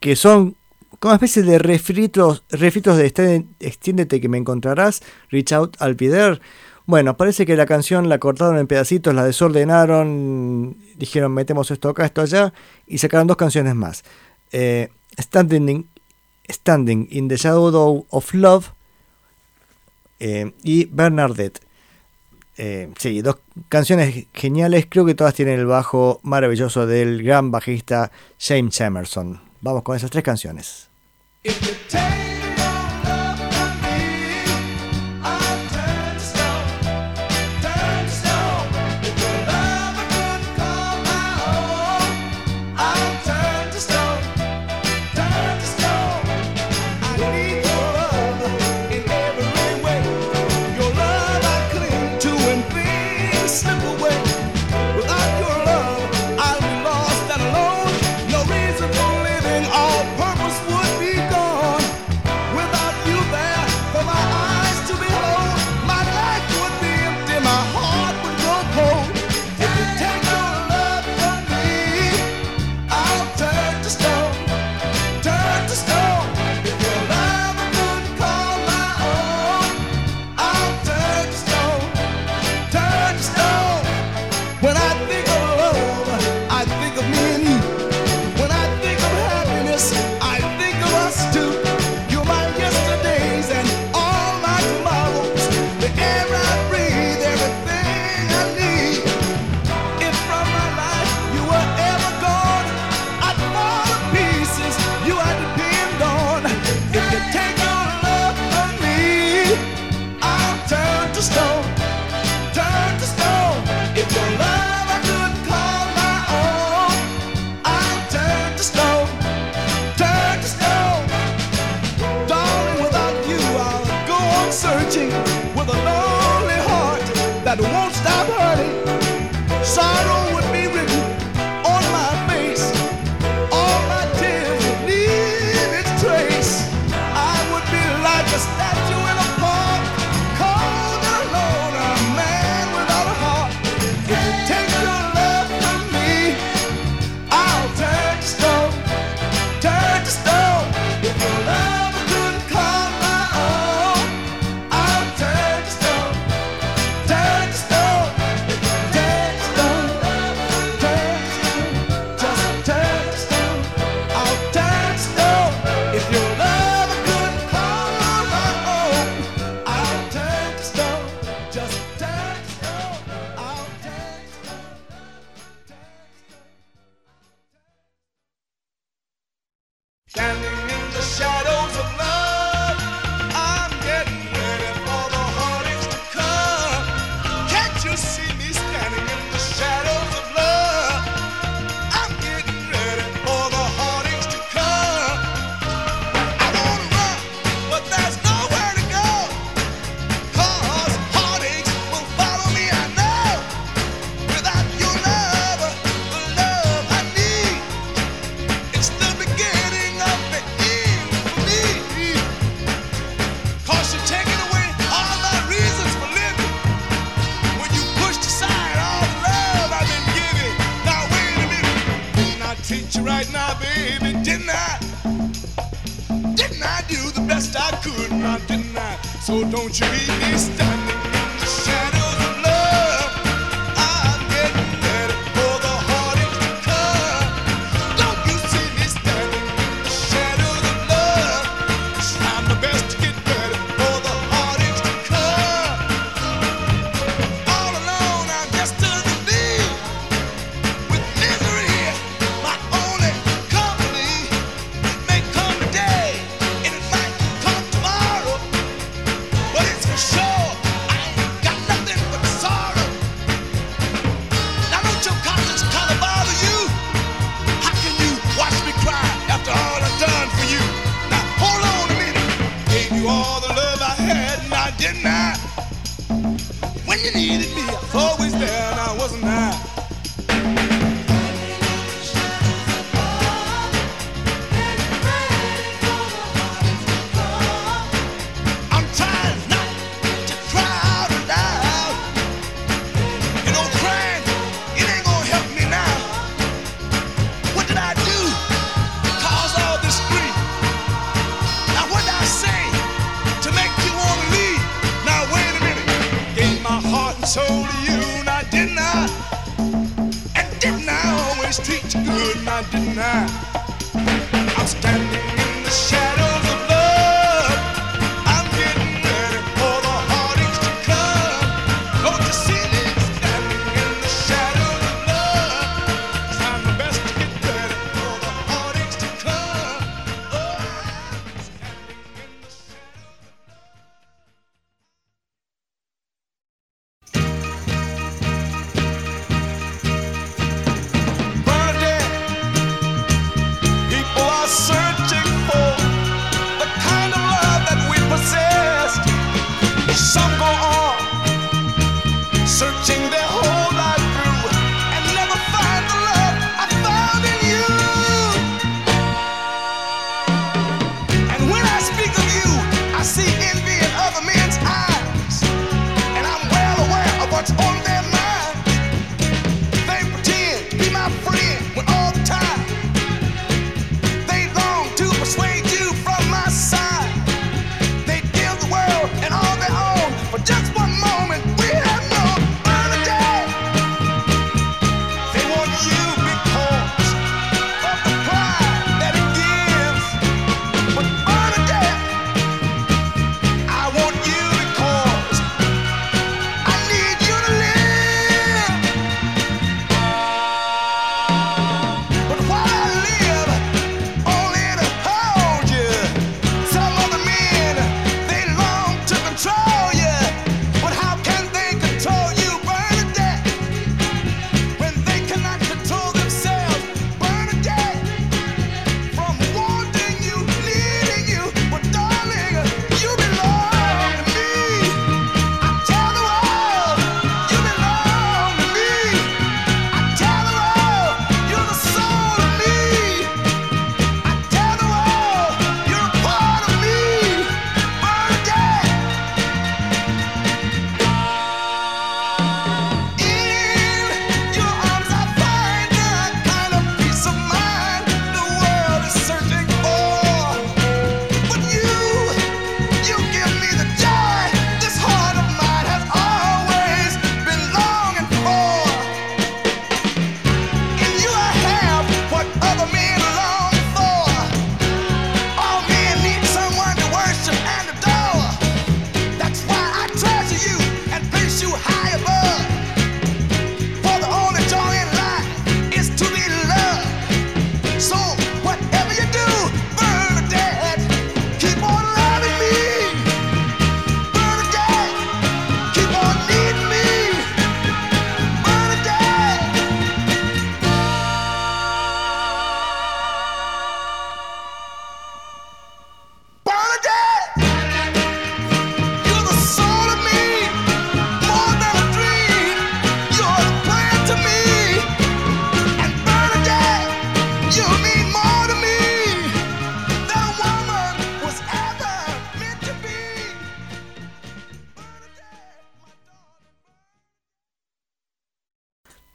que son como especie de refritos, refritos de este- Extiéndete que me encontrarás, Reach Out Be There. Bueno, parece que la canción la cortaron en pedacitos, la desordenaron, dijeron metemos esto acá, esto allá, y sacaron dos canciones más. Eh, Standing, in, Standing in the Shadow of Love eh, y Bernadette. Eh, sí, dos canciones geniales. Creo que todas tienen el bajo maravilloso del gran bajista James Emerson. Vamos con esas tres canciones. Don't you leave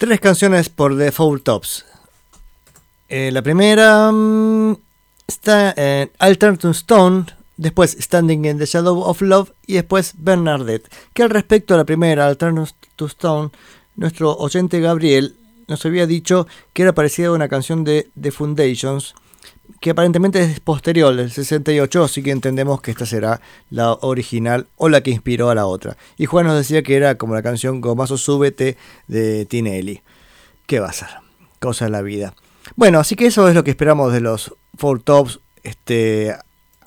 Tres canciones por The Four Tops. Eh, la primera mm, está en Alternative Stone, después Standing in the Shadow of Love y después Bernadette. Que al respecto a la primera, Alternative Stone, nuestro oyente Gabriel nos había dicho que era parecida a una canción de The Foundations, que aparentemente es posterior, del 68, así que entendemos que esta será la original o la que inspiró a la otra. Y Juan nos decía que era como la canción Gomazo Súbete de Tinelli. ¿Qué va a ser? Cosa de la vida. Bueno, así que eso es lo que esperamos de los Four Tops este,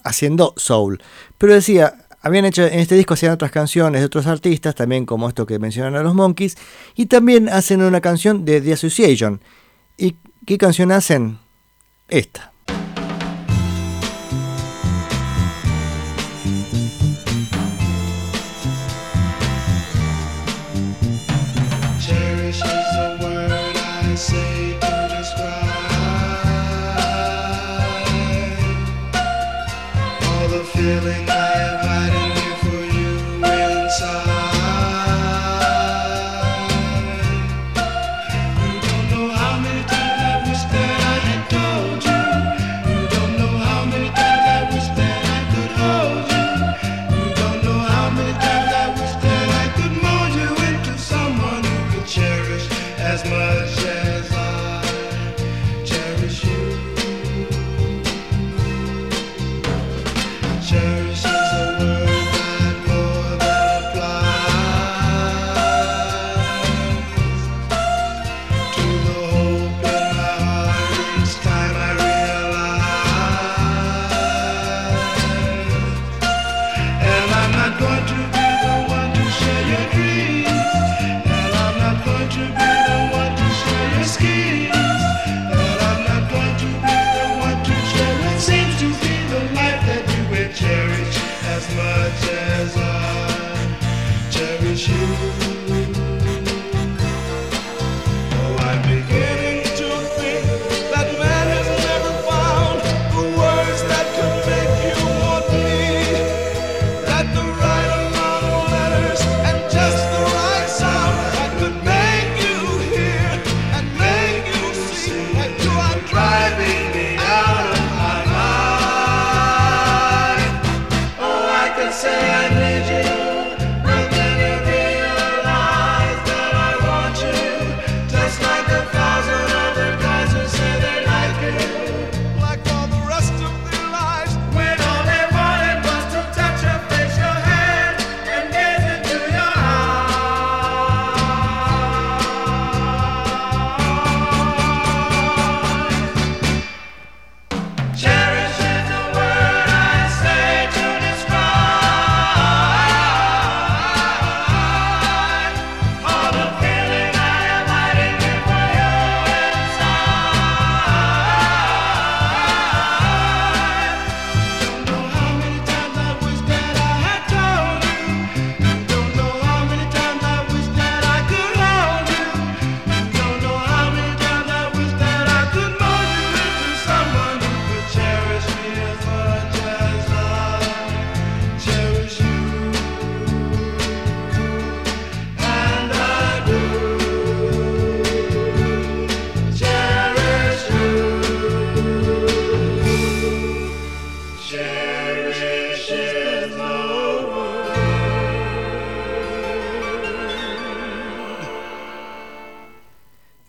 haciendo soul. Pero decía, habían hecho en este disco hacían otras canciones de otros artistas, también como esto que mencionan a los Monkeys, y también hacen una canción de The Association. ¿Y qué canción hacen? Esta.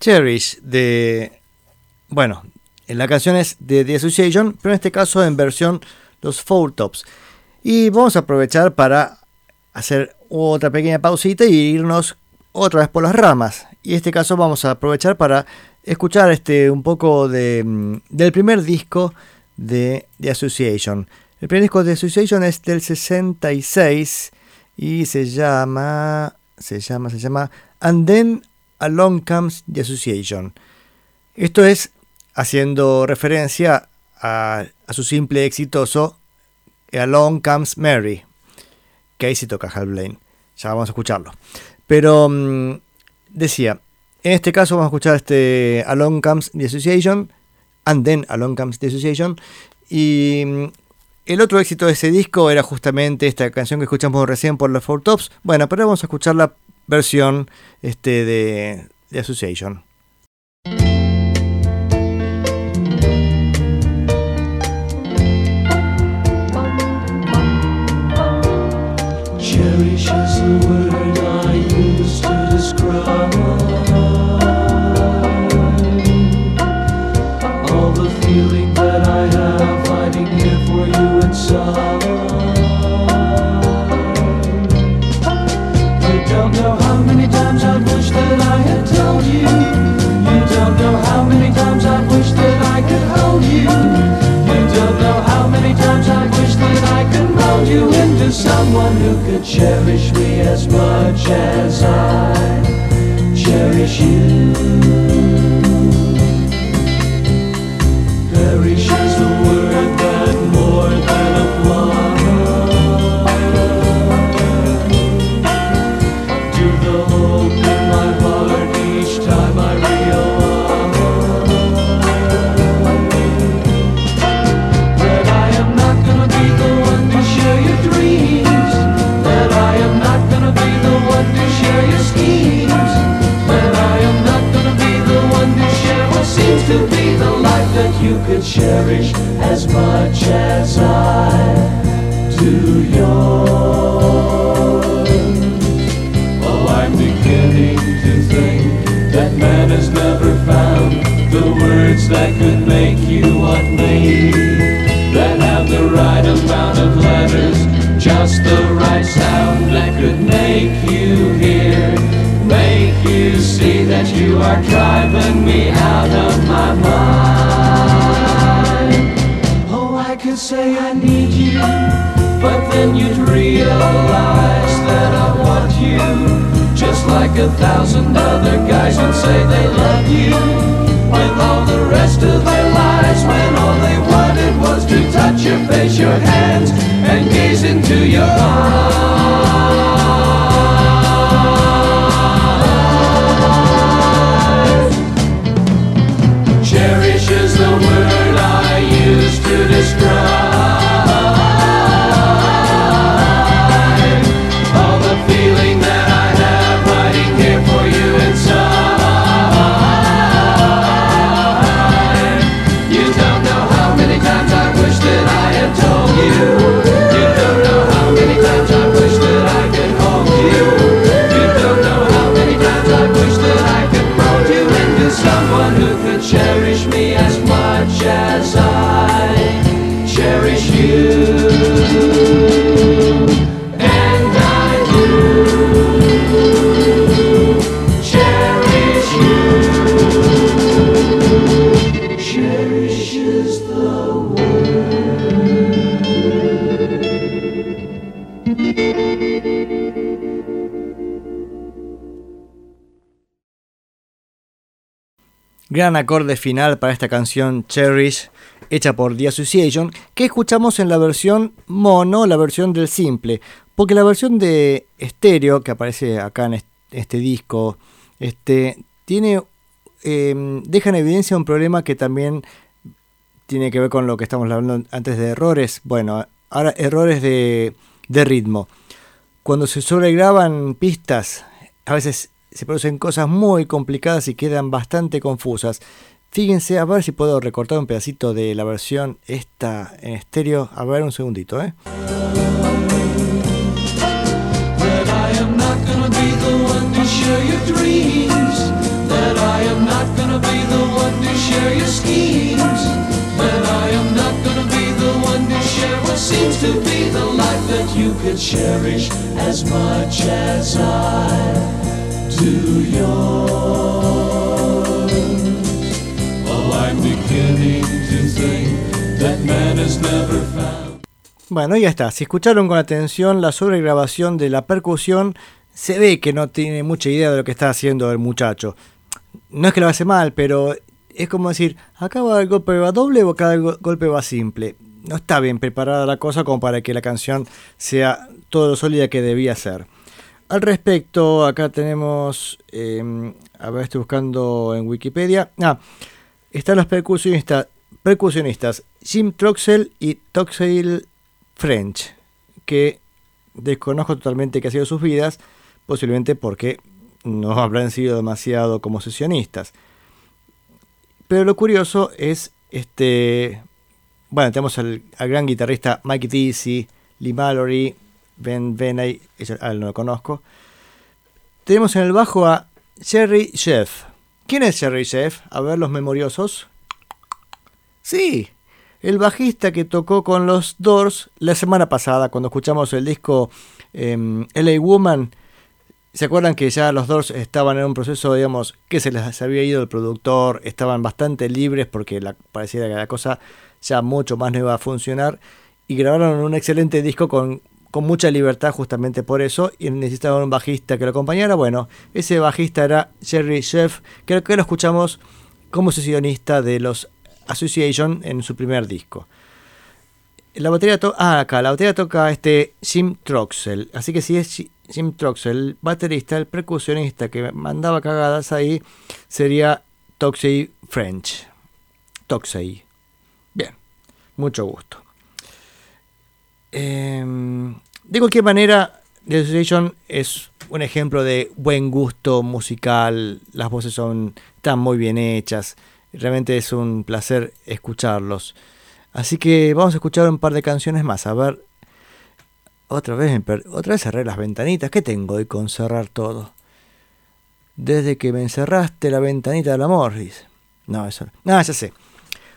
Cherish de. Bueno, en la canción es de The Association, pero en este caso en versión los Four Tops. Y vamos a aprovechar para hacer otra pequeña pausita y irnos otra vez por las ramas. Y en este caso vamos a aprovechar para escuchar este un poco de, mm, del primer disco de The Association. El primer disco de The Association es del 66 y se llama se llama se llama And Then Along Comes the Association. Esto es haciendo referencia a, su simple exitoso Along Comes Mary, que ahí sí toca Hal Blaine. Ya vamos a escucharlo. Pero mm, decía, en este caso vamos a escuchar este Along Comes the Association, And Then Along Comes the Association. Y mm, el otro éxito de ese disco era justamente esta canción que escuchamos recién por los Four Tops. Bueno, pero vamos a escuchar la versión este, de, The Association. Cherish me as much as I cherish you. Perish is could cherish as much as I do yours. Oh, I'm beginning to think that man has never found the words that could make you what me. That have the right amount of letters, just the right sound that could make you hear. Make you see that you are driving me out of my mind. Could say I need you, but then you'd realize that I want you. Just like a thousand other guys would say they love you. With all the rest of their lives, when all they wanted was to touch your face, your hands, and gaze into your eyes. Gran acorde final para esta canción Cherish, hecha por The Association, que escuchamos en la versión mono, la versión del simple, porque la versión de estéreo que aparece acá en est- este disco, este, tiene, eh, deja en evidencia un problema que también tiene que ver con lo que estamos hablando antes de errores. Bueno, ahora errores de, de ritmo. Cuando se sobregraban pistas, a veces se producen cosas muy complicadas y quedan bastante confusas. Fíjense, a ver si puedo recortar un pedacito de la versión esta en estéreo. A ver, un segundito, ¿eh? Seems to be the life that you could cherish as much as I Bueno, ya está. Si escucharon con atención la sobregrabación de la percusión, se ve que no tiene mucha idea de lo que está haciendo el muchacho. No es que lo hace mal, pero es como decir, acá va el golpe va doble o acá el go- golpe va simple. No está bien preparada la cosa como para que la canción sea todo lo sólida que debía ser. Al respecto, acá tenemos, eh, a ver, estoy buscando en Wikipedia. Ah, están los percusionistas, Jim Troxel y Toxel French, que desconozco totalmente qué ha sido sus vidas, posiblemente porque no habrán sido demasiado como sesionistas. Pero lo curioso es, este, bueno, tenemos al, al gran guitarrista Mike Dizzy, Lee Mallory, Ben Benay, ese- a él no lo conozco. Tenemos en el bajo a Jerry Jeff. ¿Quién es Jerry Jeff? A ver los memoriosos. Sí, el bajista que tocó con los Doors la semana pasada cuando escuchamos el disco em, LA Woman. ¿Se acuerdan que ya los Doors estaban en un proceso, digamos, que se les había ido el productor, estaban bastante libres porque la, pareciera que la cosa ya mucho más no iba a funcionar y grabaron un excelente disco con, con mucha libertad justamente por eso y necesitaban un bajista que lo acompañara. Bueno, ese bajista era Jerry Sheff, creo que lo escuchamos como sesionista de los Association en su primer disco. La batería to- ah, acá, la batería toca este Jim Troxel. Así que si es Ji- Jim Troxel, el baterista, el percusionista que mandaba cagadas ahí, sería Toxey French. Toxey. Bien, mucho gusto. Em, de cualquier manera, The Association es un ejemplo de buen gusto musical. Las voces son están muy bien hechas. Realmente es un placer escucharlos. Así que vamos a escuchar un par de canciones más. A ver. Otra vez, otra vez cerré las ventanitas. ¿Qué tengo hoy con cerrar todo? Desde que me encerraste la ventanita del amor, dice. No, eso no. Ah, ya sé.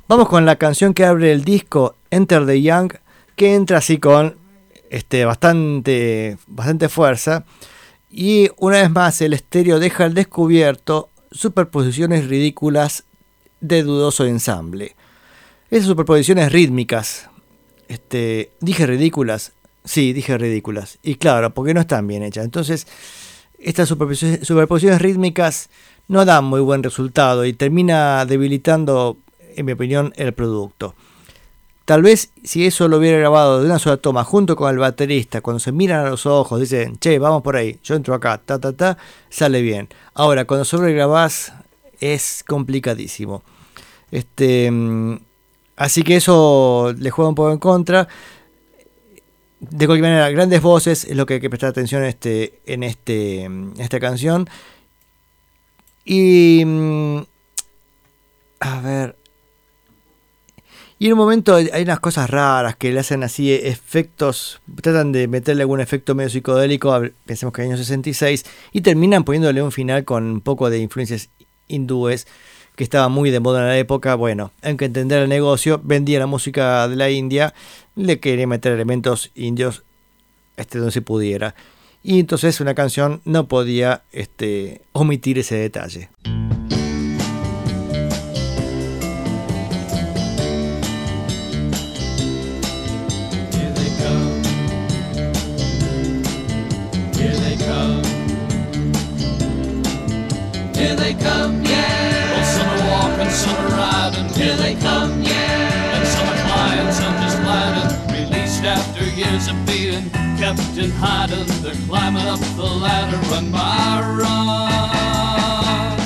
Vamos con la canción que abre el disco Enter the Young, que entra así con este, bastante, bastante fuerza. Y una vez más, el estéreo deja al descubierto superposiciones ridículas de dudoso ensamble. Esas superposiciones rítmicas, este, dije ridículas, sí, dije ridículas. Y claro, porque no están bien hechas. Entonces, estas superposiciones, superposiciones rítmicas no dan muy buen resultado y termina debilitando, en mi opinión, el producto. Tal vez si eso lo hubiera grabado de una sola toma junto con el baterista, cuando se miran a los ojos, dicen, che, vamos por ahí, yo entro acá, ta, ta, ta, sale bien. Ahora, cuando sobregrabás es complicadísimo. Este, mm, así que eso le juega un poco en contra. De cualquier manera, grandes voces es lo que hay que prestar atención este, en, este, en esta canción. Y. mm, A ver. Y en un momento hay unas cosas raras que le hacen así efectos, tratan de meterle algún efecto medio psicodélico, pensemos que año 66, y terminan poniéndole un final con un poco de influencias hindúes, que estaba muy de moda en la época. Bueno, hay que entender el negocio, vendía la música de la India, le quería meter elementos indios este, donde se pudiera. Y entonces una canción no podía este, omitir ese detalle. Here they come, yeah. And some are flying, some just landing. Released after years of being kept in hiding. They're climbing up the ladder, run by run.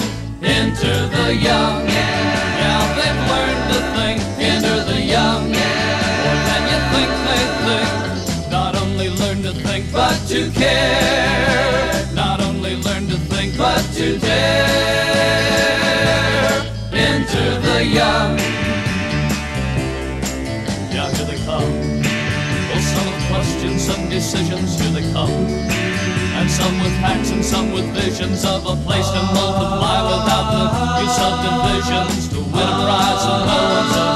Enter the young, yeah. Now they've learned to think. Enter the young, yeah. More than you think they think. Not only learn to think, but to care. Not only learn to think, but to dare. Enter. Yeah, here they come. Well, some with questions, some decisions, here they come. And some with hacks and some with visions of a place to multiply without the use of divisions to win a prize and no one's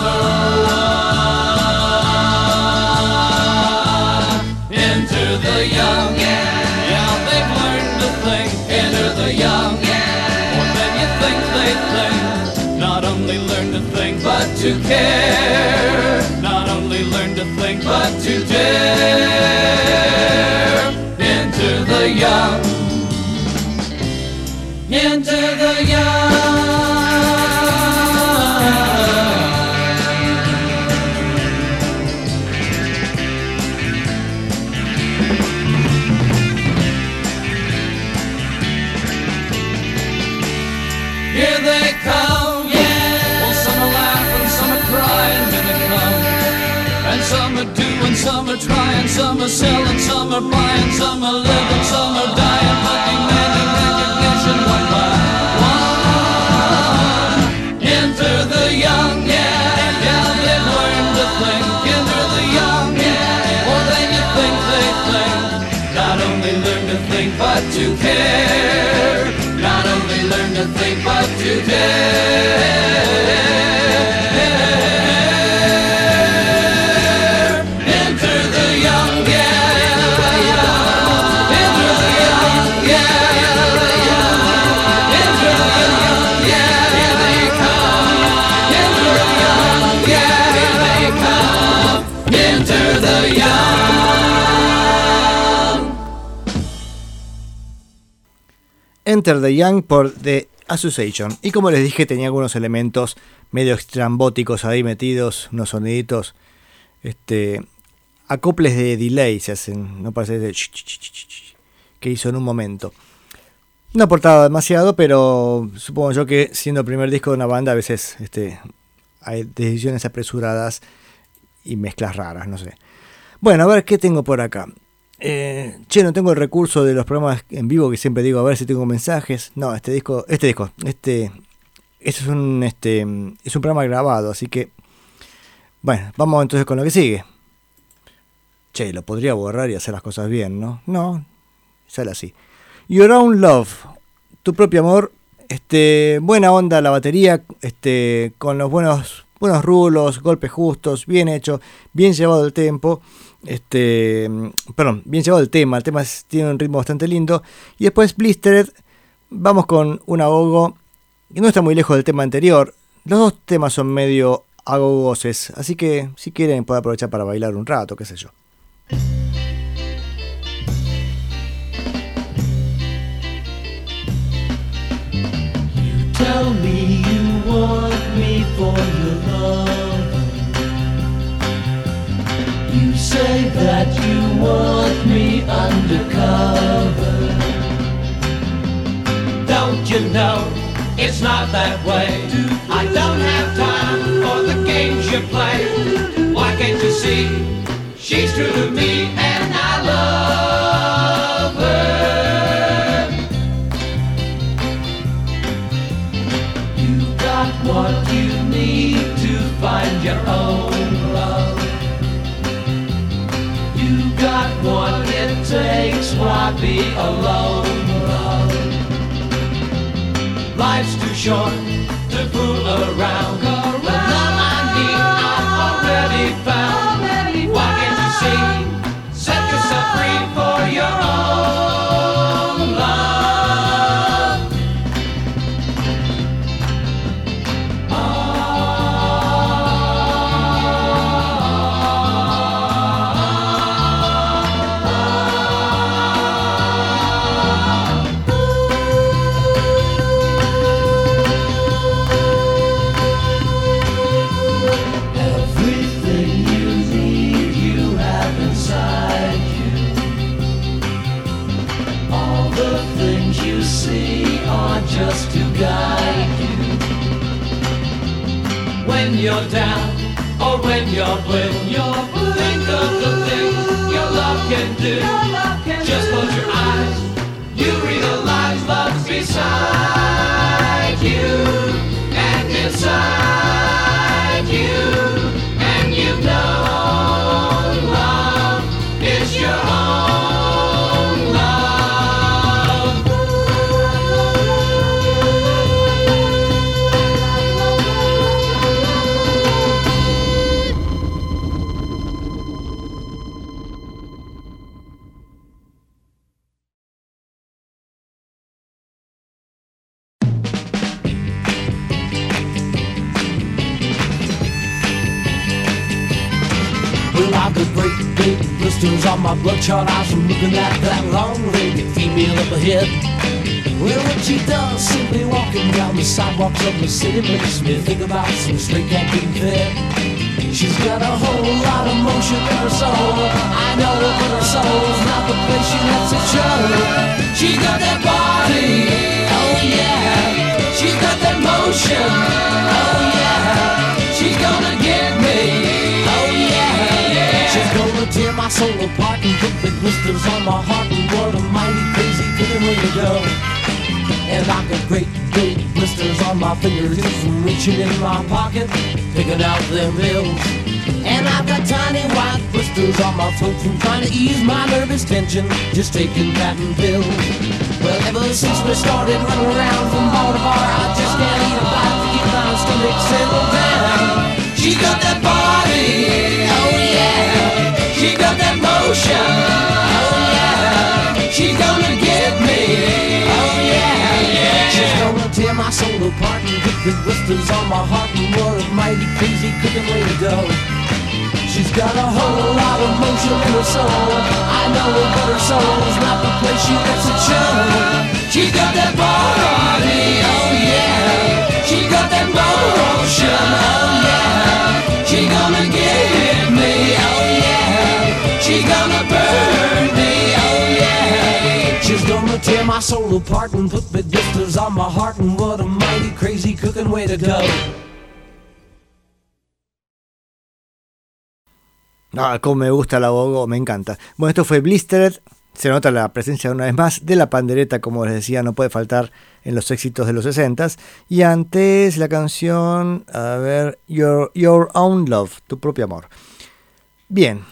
some are trying, some are selling, some are buying, some are living, some are dying, but demanding recognition one by one. Enter the young, yeah, yeah, they've learned to think. Enter the young, yeah, more than you think they think. Not only learn to think, but to care. Not only learn to think, but to care. Enter the Young por The Association. Y como les dije, tenía algunos elementos medio estrambóticos ahí metidos, unos soniditos, este, acoples de delay se hacen, no parece de que hizo en un momento. No aportaba demasiado, pero supongo yo que siendo el primer disco de una banda, a veces este, hay decisiones apresuradas y mezclas raras, no sé. Bueno, a ver qué tengo por acá. Eh, che, no tengo el recurso de los programas en vivo que siempre digo a ver si tengo mensajes. No, este disco, este disco, este, este es un, este, es un programa grabado, así que, bueno, vamos entonces con lo que sigue. Che, lo podría borrar y hacer las cosas bien, ¿no? No, sale así. Your Own Love, tu propio amor, este, buena onda la batería, este, con los buenos, buenos rulos, golpes justos, bien hecho, bien llevado el tempo, este, perdón, bien llevado el tema, el tema tiene un ritmo bastante lindo, y después Blistered, vamos con un ahogo, que no está muy lejos del tema anterior, los dos temas son medio agogoses, así que si quieren pueden aprovechar para bailar un rato, qué sé yo. Say that you want me undercover. Don't you know it's not that way? I don't have time for the games you play. Why can't you see she's true to me and I love her? You got what you what it takes, why be alone, love? Life's too short to fool around. Tension, just taking patent pills. Well, ever since we started running around from bar to bar, I just can't eat a bite to keep my stomach settled down. She got that body, oh yeah. She got that motion, oh yeah. She's gonna get me, oh yeah. She's gonna tear my soul apart and put the blisters on my heart and what a mighty crazy cooking way to go. She's got a whole lot of motion in her soul. I know, but her soul's not the place she lets it show. She's got that body, oh yeah. She got that motion, oh yeah. She gonna get me, oh yeah. She gonna burn me, oh yeah. She's gonna tear my soul apart and put the blisters on my heart and what a mighty crazy cooking way to go. Ah, como me gusta la gogo, me encanta. Bueno, esto fue Blistered. Se nota la presencia una vez más de la pandereta, como les decía, no puede faltar en los éxitos de los 60 Y antes la canción, a ver, Your, Your Own Love, tu propio amor. Bien,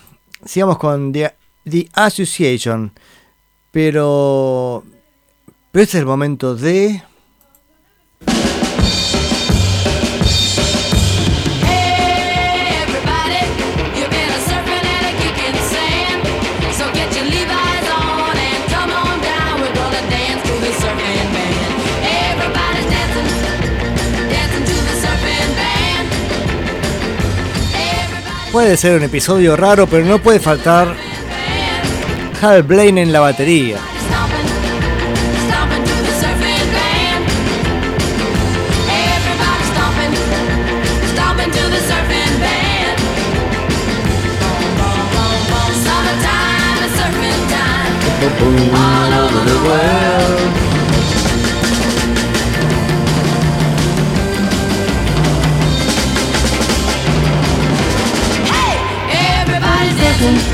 sigamos con The, The Association. Pero, pero este es el momento de... Puede ser un episodio raro, pero no puede faltar Hal Blaine en la batería.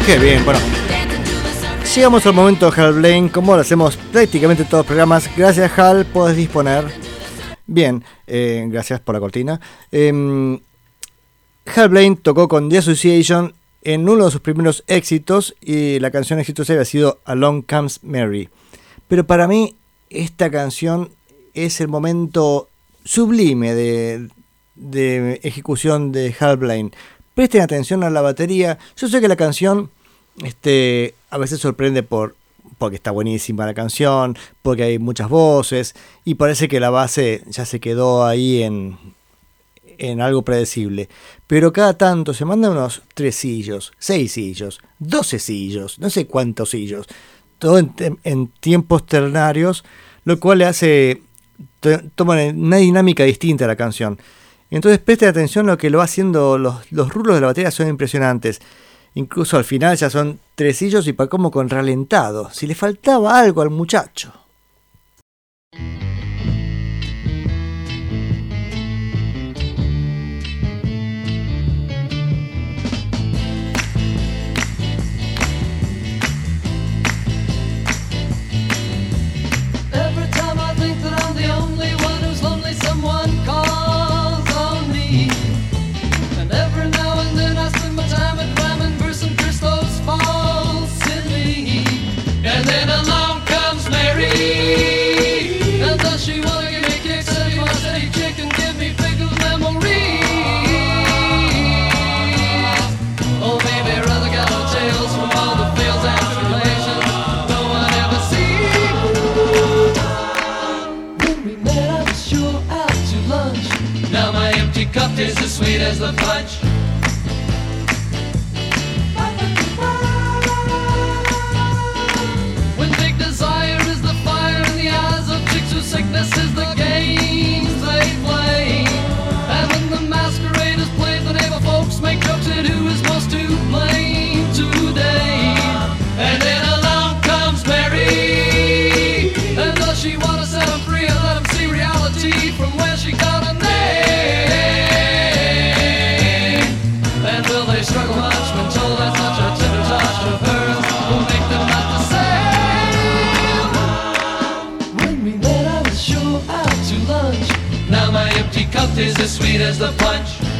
Qué bien, bueno. Llegamos al momento de Hal Blaine, como lo hacemos prácticamente todos los programas. Gracias Hal, puedes disponer. Bien, eh, gracias por la cortina. Em, Hal Blaine tocó con The Association en uno de sus primeros éxitos y la canción exitosa había sido Along Comes Mary. Pero para mí esta canción es el momento sublime de, de ejecución de Hal Blaine. Presten atención a la batería. Yo sé que la canción este, a veces sorprende por porque está buenísima la canción, porque hay muchas voces y parece que la base ya se quedó ahí en, en algo predecible. Pero cada tanto se mandan unos tres sillos, seis sillos, doce sillos, no sé cuántos sillos, todo en, en tiempos ternarios, lo cual le hace to- toma una dinámica distinta a la canción. Entonces preste atención a lo que lo va haciendo, los, los rulos de la batería son impresionantes. Incluso al final ya son tresillos y para como con ralentado. Si le faltaba algo al muchacho. is as sweet as the fudge. Is as sweet as the punch.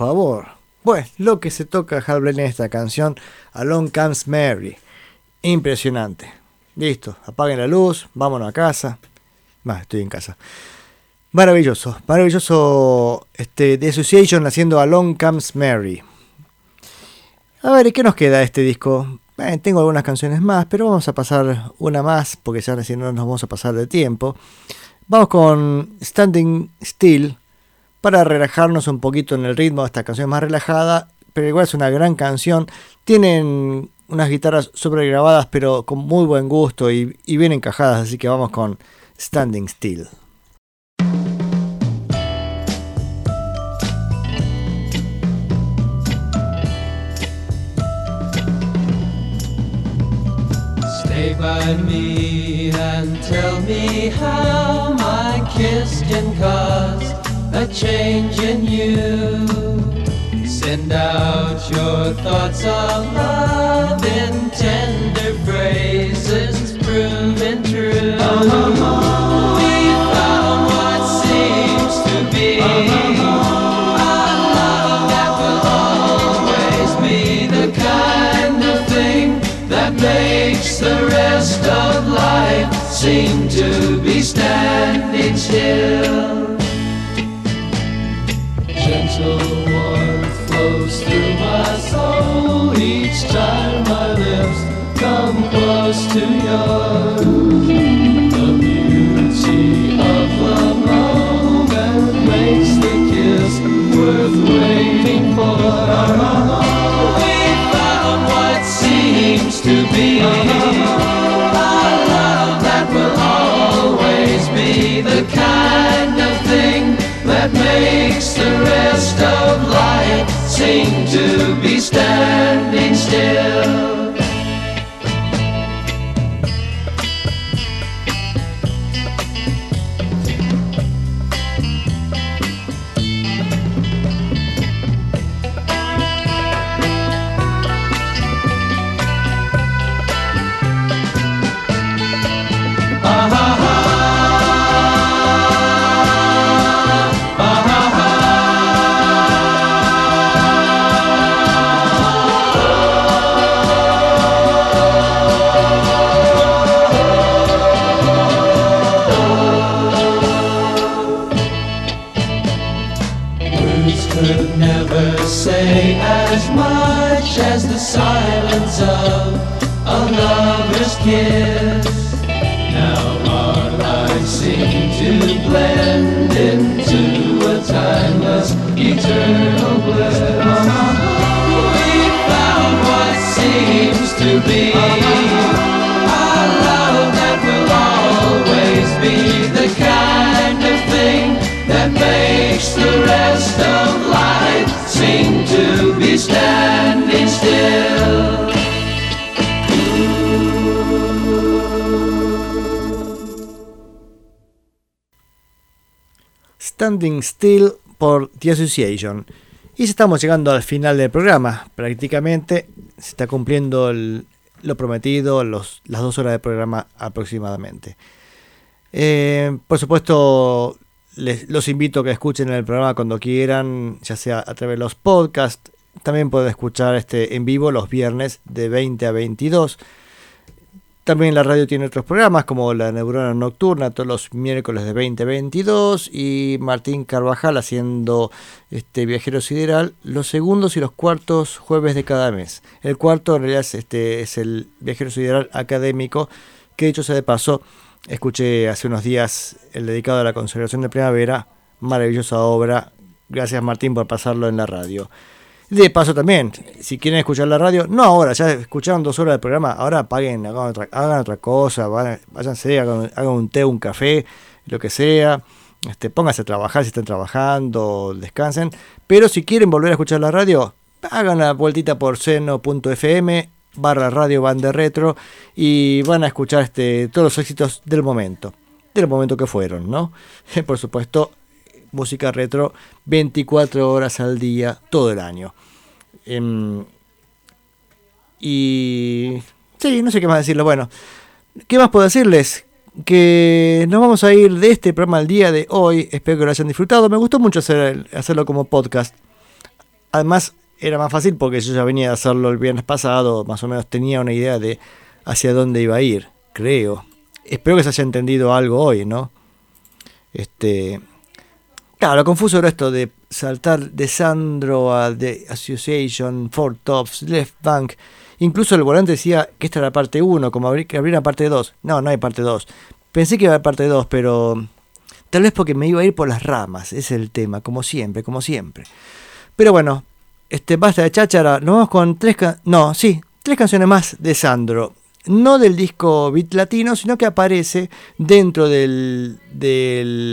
Favor. Bueno, lo que se toca Hal Blaine en esta canción, Along Comes Mary. Impresionante. Listo, apaguen la luz, vámonos a casa. Va, estoy en casa. Maravilloso, maravilloso este, The Association haciendo Along Comes Mary. A ver, ¿y qué nos queda este disco? Eh, tengo algunas canciones más, pero vamos a pasar una más, porque ya no nos vamos a pasar de tiempo. Vamos con Standing Still, para relajarnos un poquito en el ritmo. Esta canción es más relajada, pero igual es una gran canción. Tienen unas guitarras sobregrabadas, pero con muy buen gusto y, bien encajadas, así que vamos con Standing Still. Stay by me and tell me how my can a change in you. Send out your thoughts of love in tender phrases, proven true. We found what seems to be that makes the rest of life seem to be standing still. Each time my lips come close to yours. The beauty of the moment makes the kiss worth waiting for. We found what seems to be a love that will always be the kind of thing that makes the rest of life seem to be standing still. To be love that will always be the kind of thing that makes the rest of life seem to be standing still. Standing Still por The Association. Y estamos llegando al final del programa. Prácticamente se está cumpliendo lo prometido, las dos horas de programa aproximadamente. Eh, por supuesto, les, los invito a que escuchen el programa cuando quieran, ya sea a través de los podcasts. También pueden escuchar este en vivo los viernes de 20 a 22. También la radio tiene otros programas como La Neurona Nocturna todos los miércoles de 20 a 22 y Martín Carvajal haciendo este Viajero Sideral los segundos y los cuartos jueves de cada mes. El cuarto en realidad es, este, es el Viajero Sideral académico que dicho sea de paso, escuché hace unos días el dedicado a la conservación de primavera, maravillosa obra. Gracias Martín por pasarlo en la radio. De paso también, si quieren escuchar la radio, no ahora, ya escucharon dos horas del programa, ahora paguen, hagan otra, hagan otra cosa, váyanse, hagan, hagan un té, un café, lo que sea, este, pónganse a trabajar si están trabajando, descansen, pero si quieren volver a escuchar la radio, hagan la vueltita por seno.fm barra radio banda retro y van a escuchar este, todos los éxitos del momento, del momento que fueron, ¿no? Por supuesto, música retro 24 horas al día, todo el año. Em, y sí, no sé qué más decirlo. Bueno, ¿qué más puedo decirles? Que nos vamos a ir de este programa al día de hoy. Espero que lo hayan disfrutado. Me gustó mucho hacer, hacerlo como podcast. Además, era más fácil porque yo ya venía de hacerlo el viernes pasado. Más o menos tenía una idea de hacia dónde iba a ir, creo. Espero que se haya entendido algo hoy, ¿no? Este. Claro, lo confuso era esto de saltar de Sandro a The Association, Four Tops, Left Bank. Incluso el volante decía que esta era parte 1, como que habría parte 2. No, no hay parte 2. Pensé que iba a haber parte 2, pero tal vez porque me iba a ir por las ramas. Es el tema, como siempre, como siempre. Pero bueno, este basta de cháchara. Nos vamos con tres no, sí, tres canciones más de Sandro. No del disco Beat Latino, sino que aparece dentro de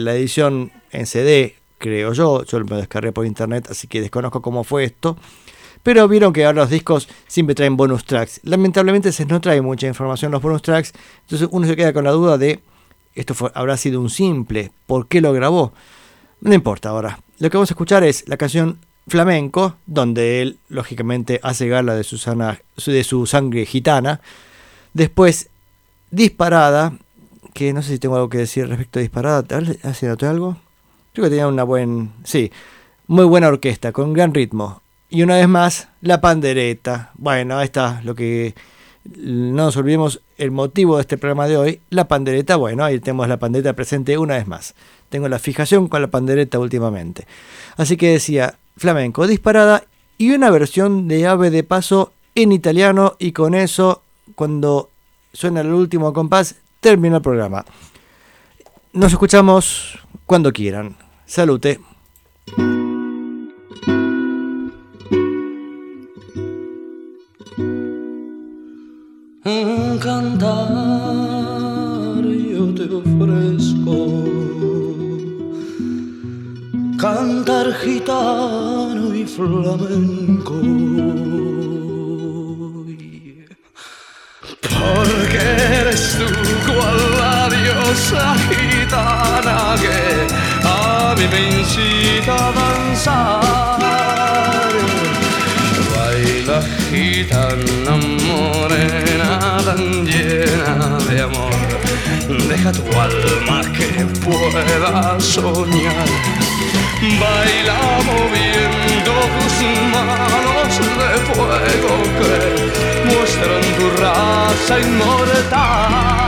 la edición en CD, creo yo. Yo lo descargué por internet, así que desconozco cómo fue esto. Pero vieron que ahora los discos siempre traen bonus tracks. Lamentablemente se no trae mucha información los bonus tracks. Entonces uno se queda con la duda de esto habrá sido un simple. ¿Por qué lo grabó? No importa ahora. Lo que vamos a escuchar es la canción Flamenco, donde él lógicamente hace gala de su, sana- de su sangre gitana. Después Disparada, que no sé si tengo algo que decir respecto a Disparada. ¿Tal- ¿Hace noté algo? Creo que tenía una buena... Sí, muy buena orquesta, con gran ritmo. Y una vez más, la pandereta. Bueno, ahí está lo que... No nos olvidemos el motivo de este programa de hoy. La pandereta, bueno, ahí tenemos la pandereta presente una vez más. Tengo la fijación con la pandereta últimamente. Así que decía, flamenco disparada y una versión de ave de paso en italiano y con eso, cuando suena el último compás, termina el programa. Nos escuchamos cuando quieran. Salute. Cantar yo te ofrezco, cantar gitano y flamenco. Porque eres tú cual la diosa gitana que mí me incita a danzar. Baila gitana morena tan llena de amor, deja tu alma que pueda soñar. Baila moviendo tus manos de fuego que muestran tu raza inmortal.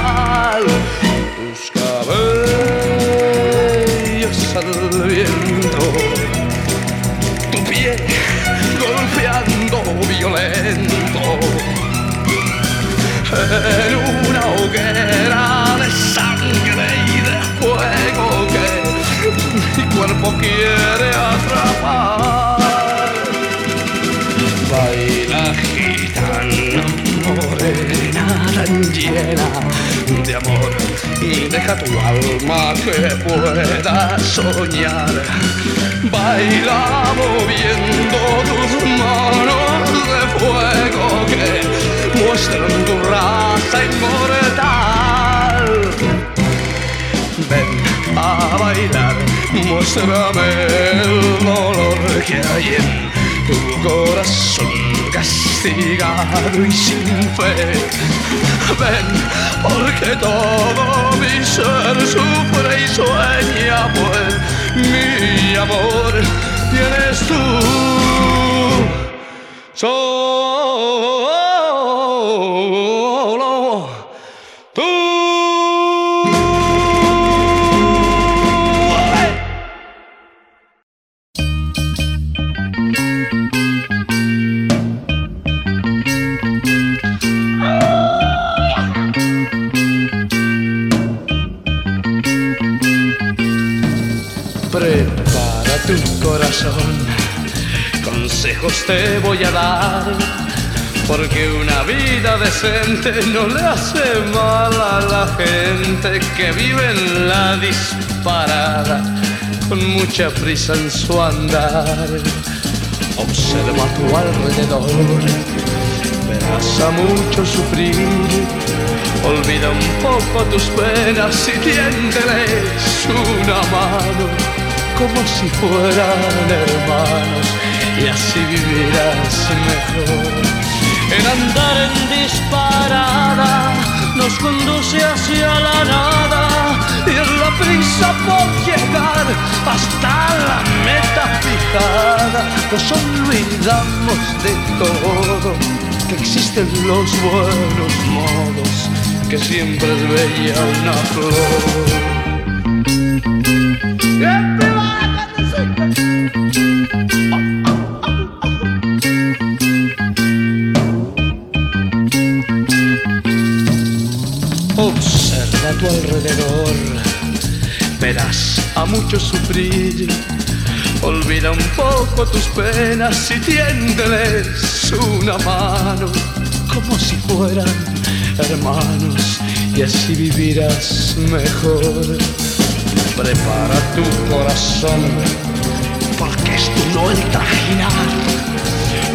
En una hoguera de sangre y de fuego que mi cuerpo quiere atrapar. Baila gitana morena llena de amor y deja tu alma que pueda soñar. Baila moviendo tus manos de fuego que muestran tu raza inmortal. Ven a bailar, muéstrame el dolor que hay en tu corazón castigado y sin fe. Ven, porque todo mi ser sufre y sueña, pues mi amor tienes tú. Solo te voy a dar, porque una vida decente no le hace mal a la gente que vive en la disparada, con mucha prisa en su andar. Observa tu alrededor, verás a mucho sufrir. Olvida un poco tus penas y tiéndeles una mano como si fueran hermanos y así vivirás mejor. El andar en disparada nos conduce hacia la nada y en la prisa por llegar hasta la meta fijada nos olvidamos de todo, que existen los buenos modos, que siempre es bella una flor. Tu alrededor, verás a muchos sufrir. Olvida un poco tus penas y tiéndeles una mano, como si fueran hermanos, y así vivirás mejor. Prepara tu corazón, porque es tu no el trajinar.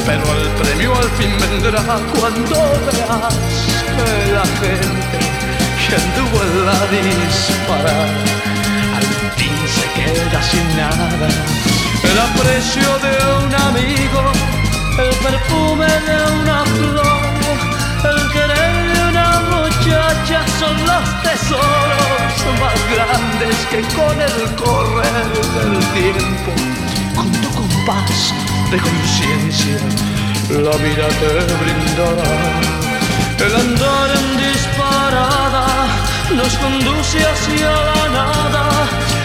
Pero el premio al fin vendrá cuando verás que la gente que anduvo en la disparada al fin se queda sin nada. El aprecio de un amigo, el perfume de una flor, el querer de una muchacha son los tesoros más grandes que con el correr del tiempo, con tu compás de conciencia, la vida te brindará. El andar en disparada nos conduce hacia la nada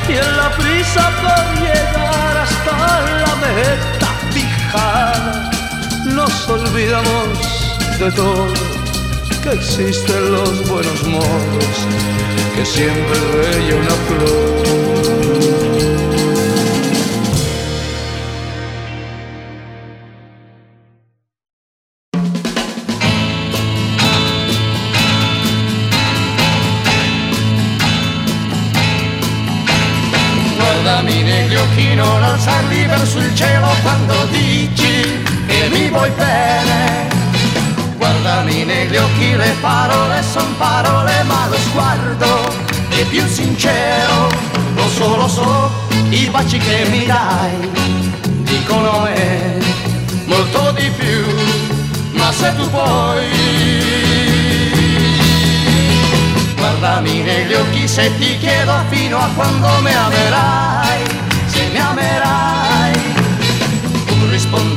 y en la prisa por llegar hasta la meta fijada nos olvidamos de todo, que existen los buenos modos, que siempre bella una flor. Verso il cielo quando dici che mi vuoi bene. Guardami negli occhi, le parole son parole, ma lo sguardo è più sincero. Lo so, lo so, i baci che mi dai dicono me molto di più, ma se tu puoi Guardami negli occhi se ti chiedo fino a quando mi amerai, se mi amerai.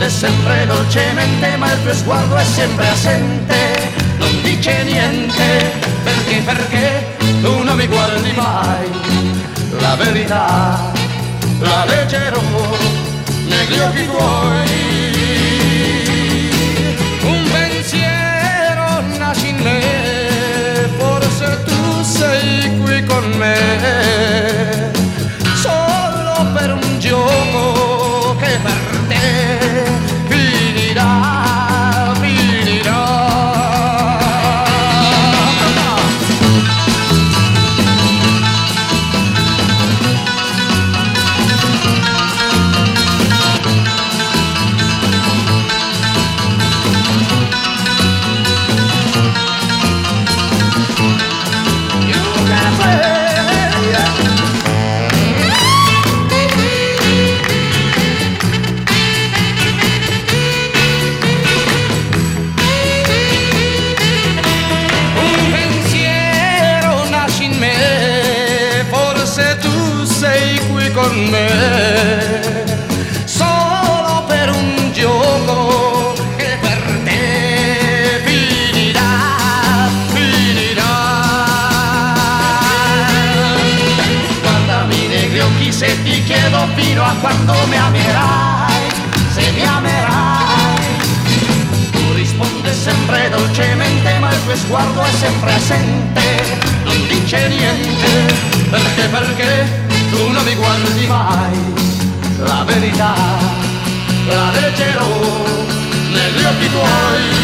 Risponde sempre dolcemente, ma il tuo sguardo è sempre assente, non dice niente, perché, perché tu non mi guardi mai. La verità la leggerò negli occhi tuoi. Un pensiero nasce forse tu sei qui con me, solo per un gioco che per te finirà, finirà. Guardami negli occhi se ti chiedo fino a quando mi amerai, se mi amerai. Tu risponde sempre dolcemente, ma il tuo sguardo è sempre assente, non dice niente. Perché, perché tu non mi guardi mai? la verità la leggerò negli occhi tuoi.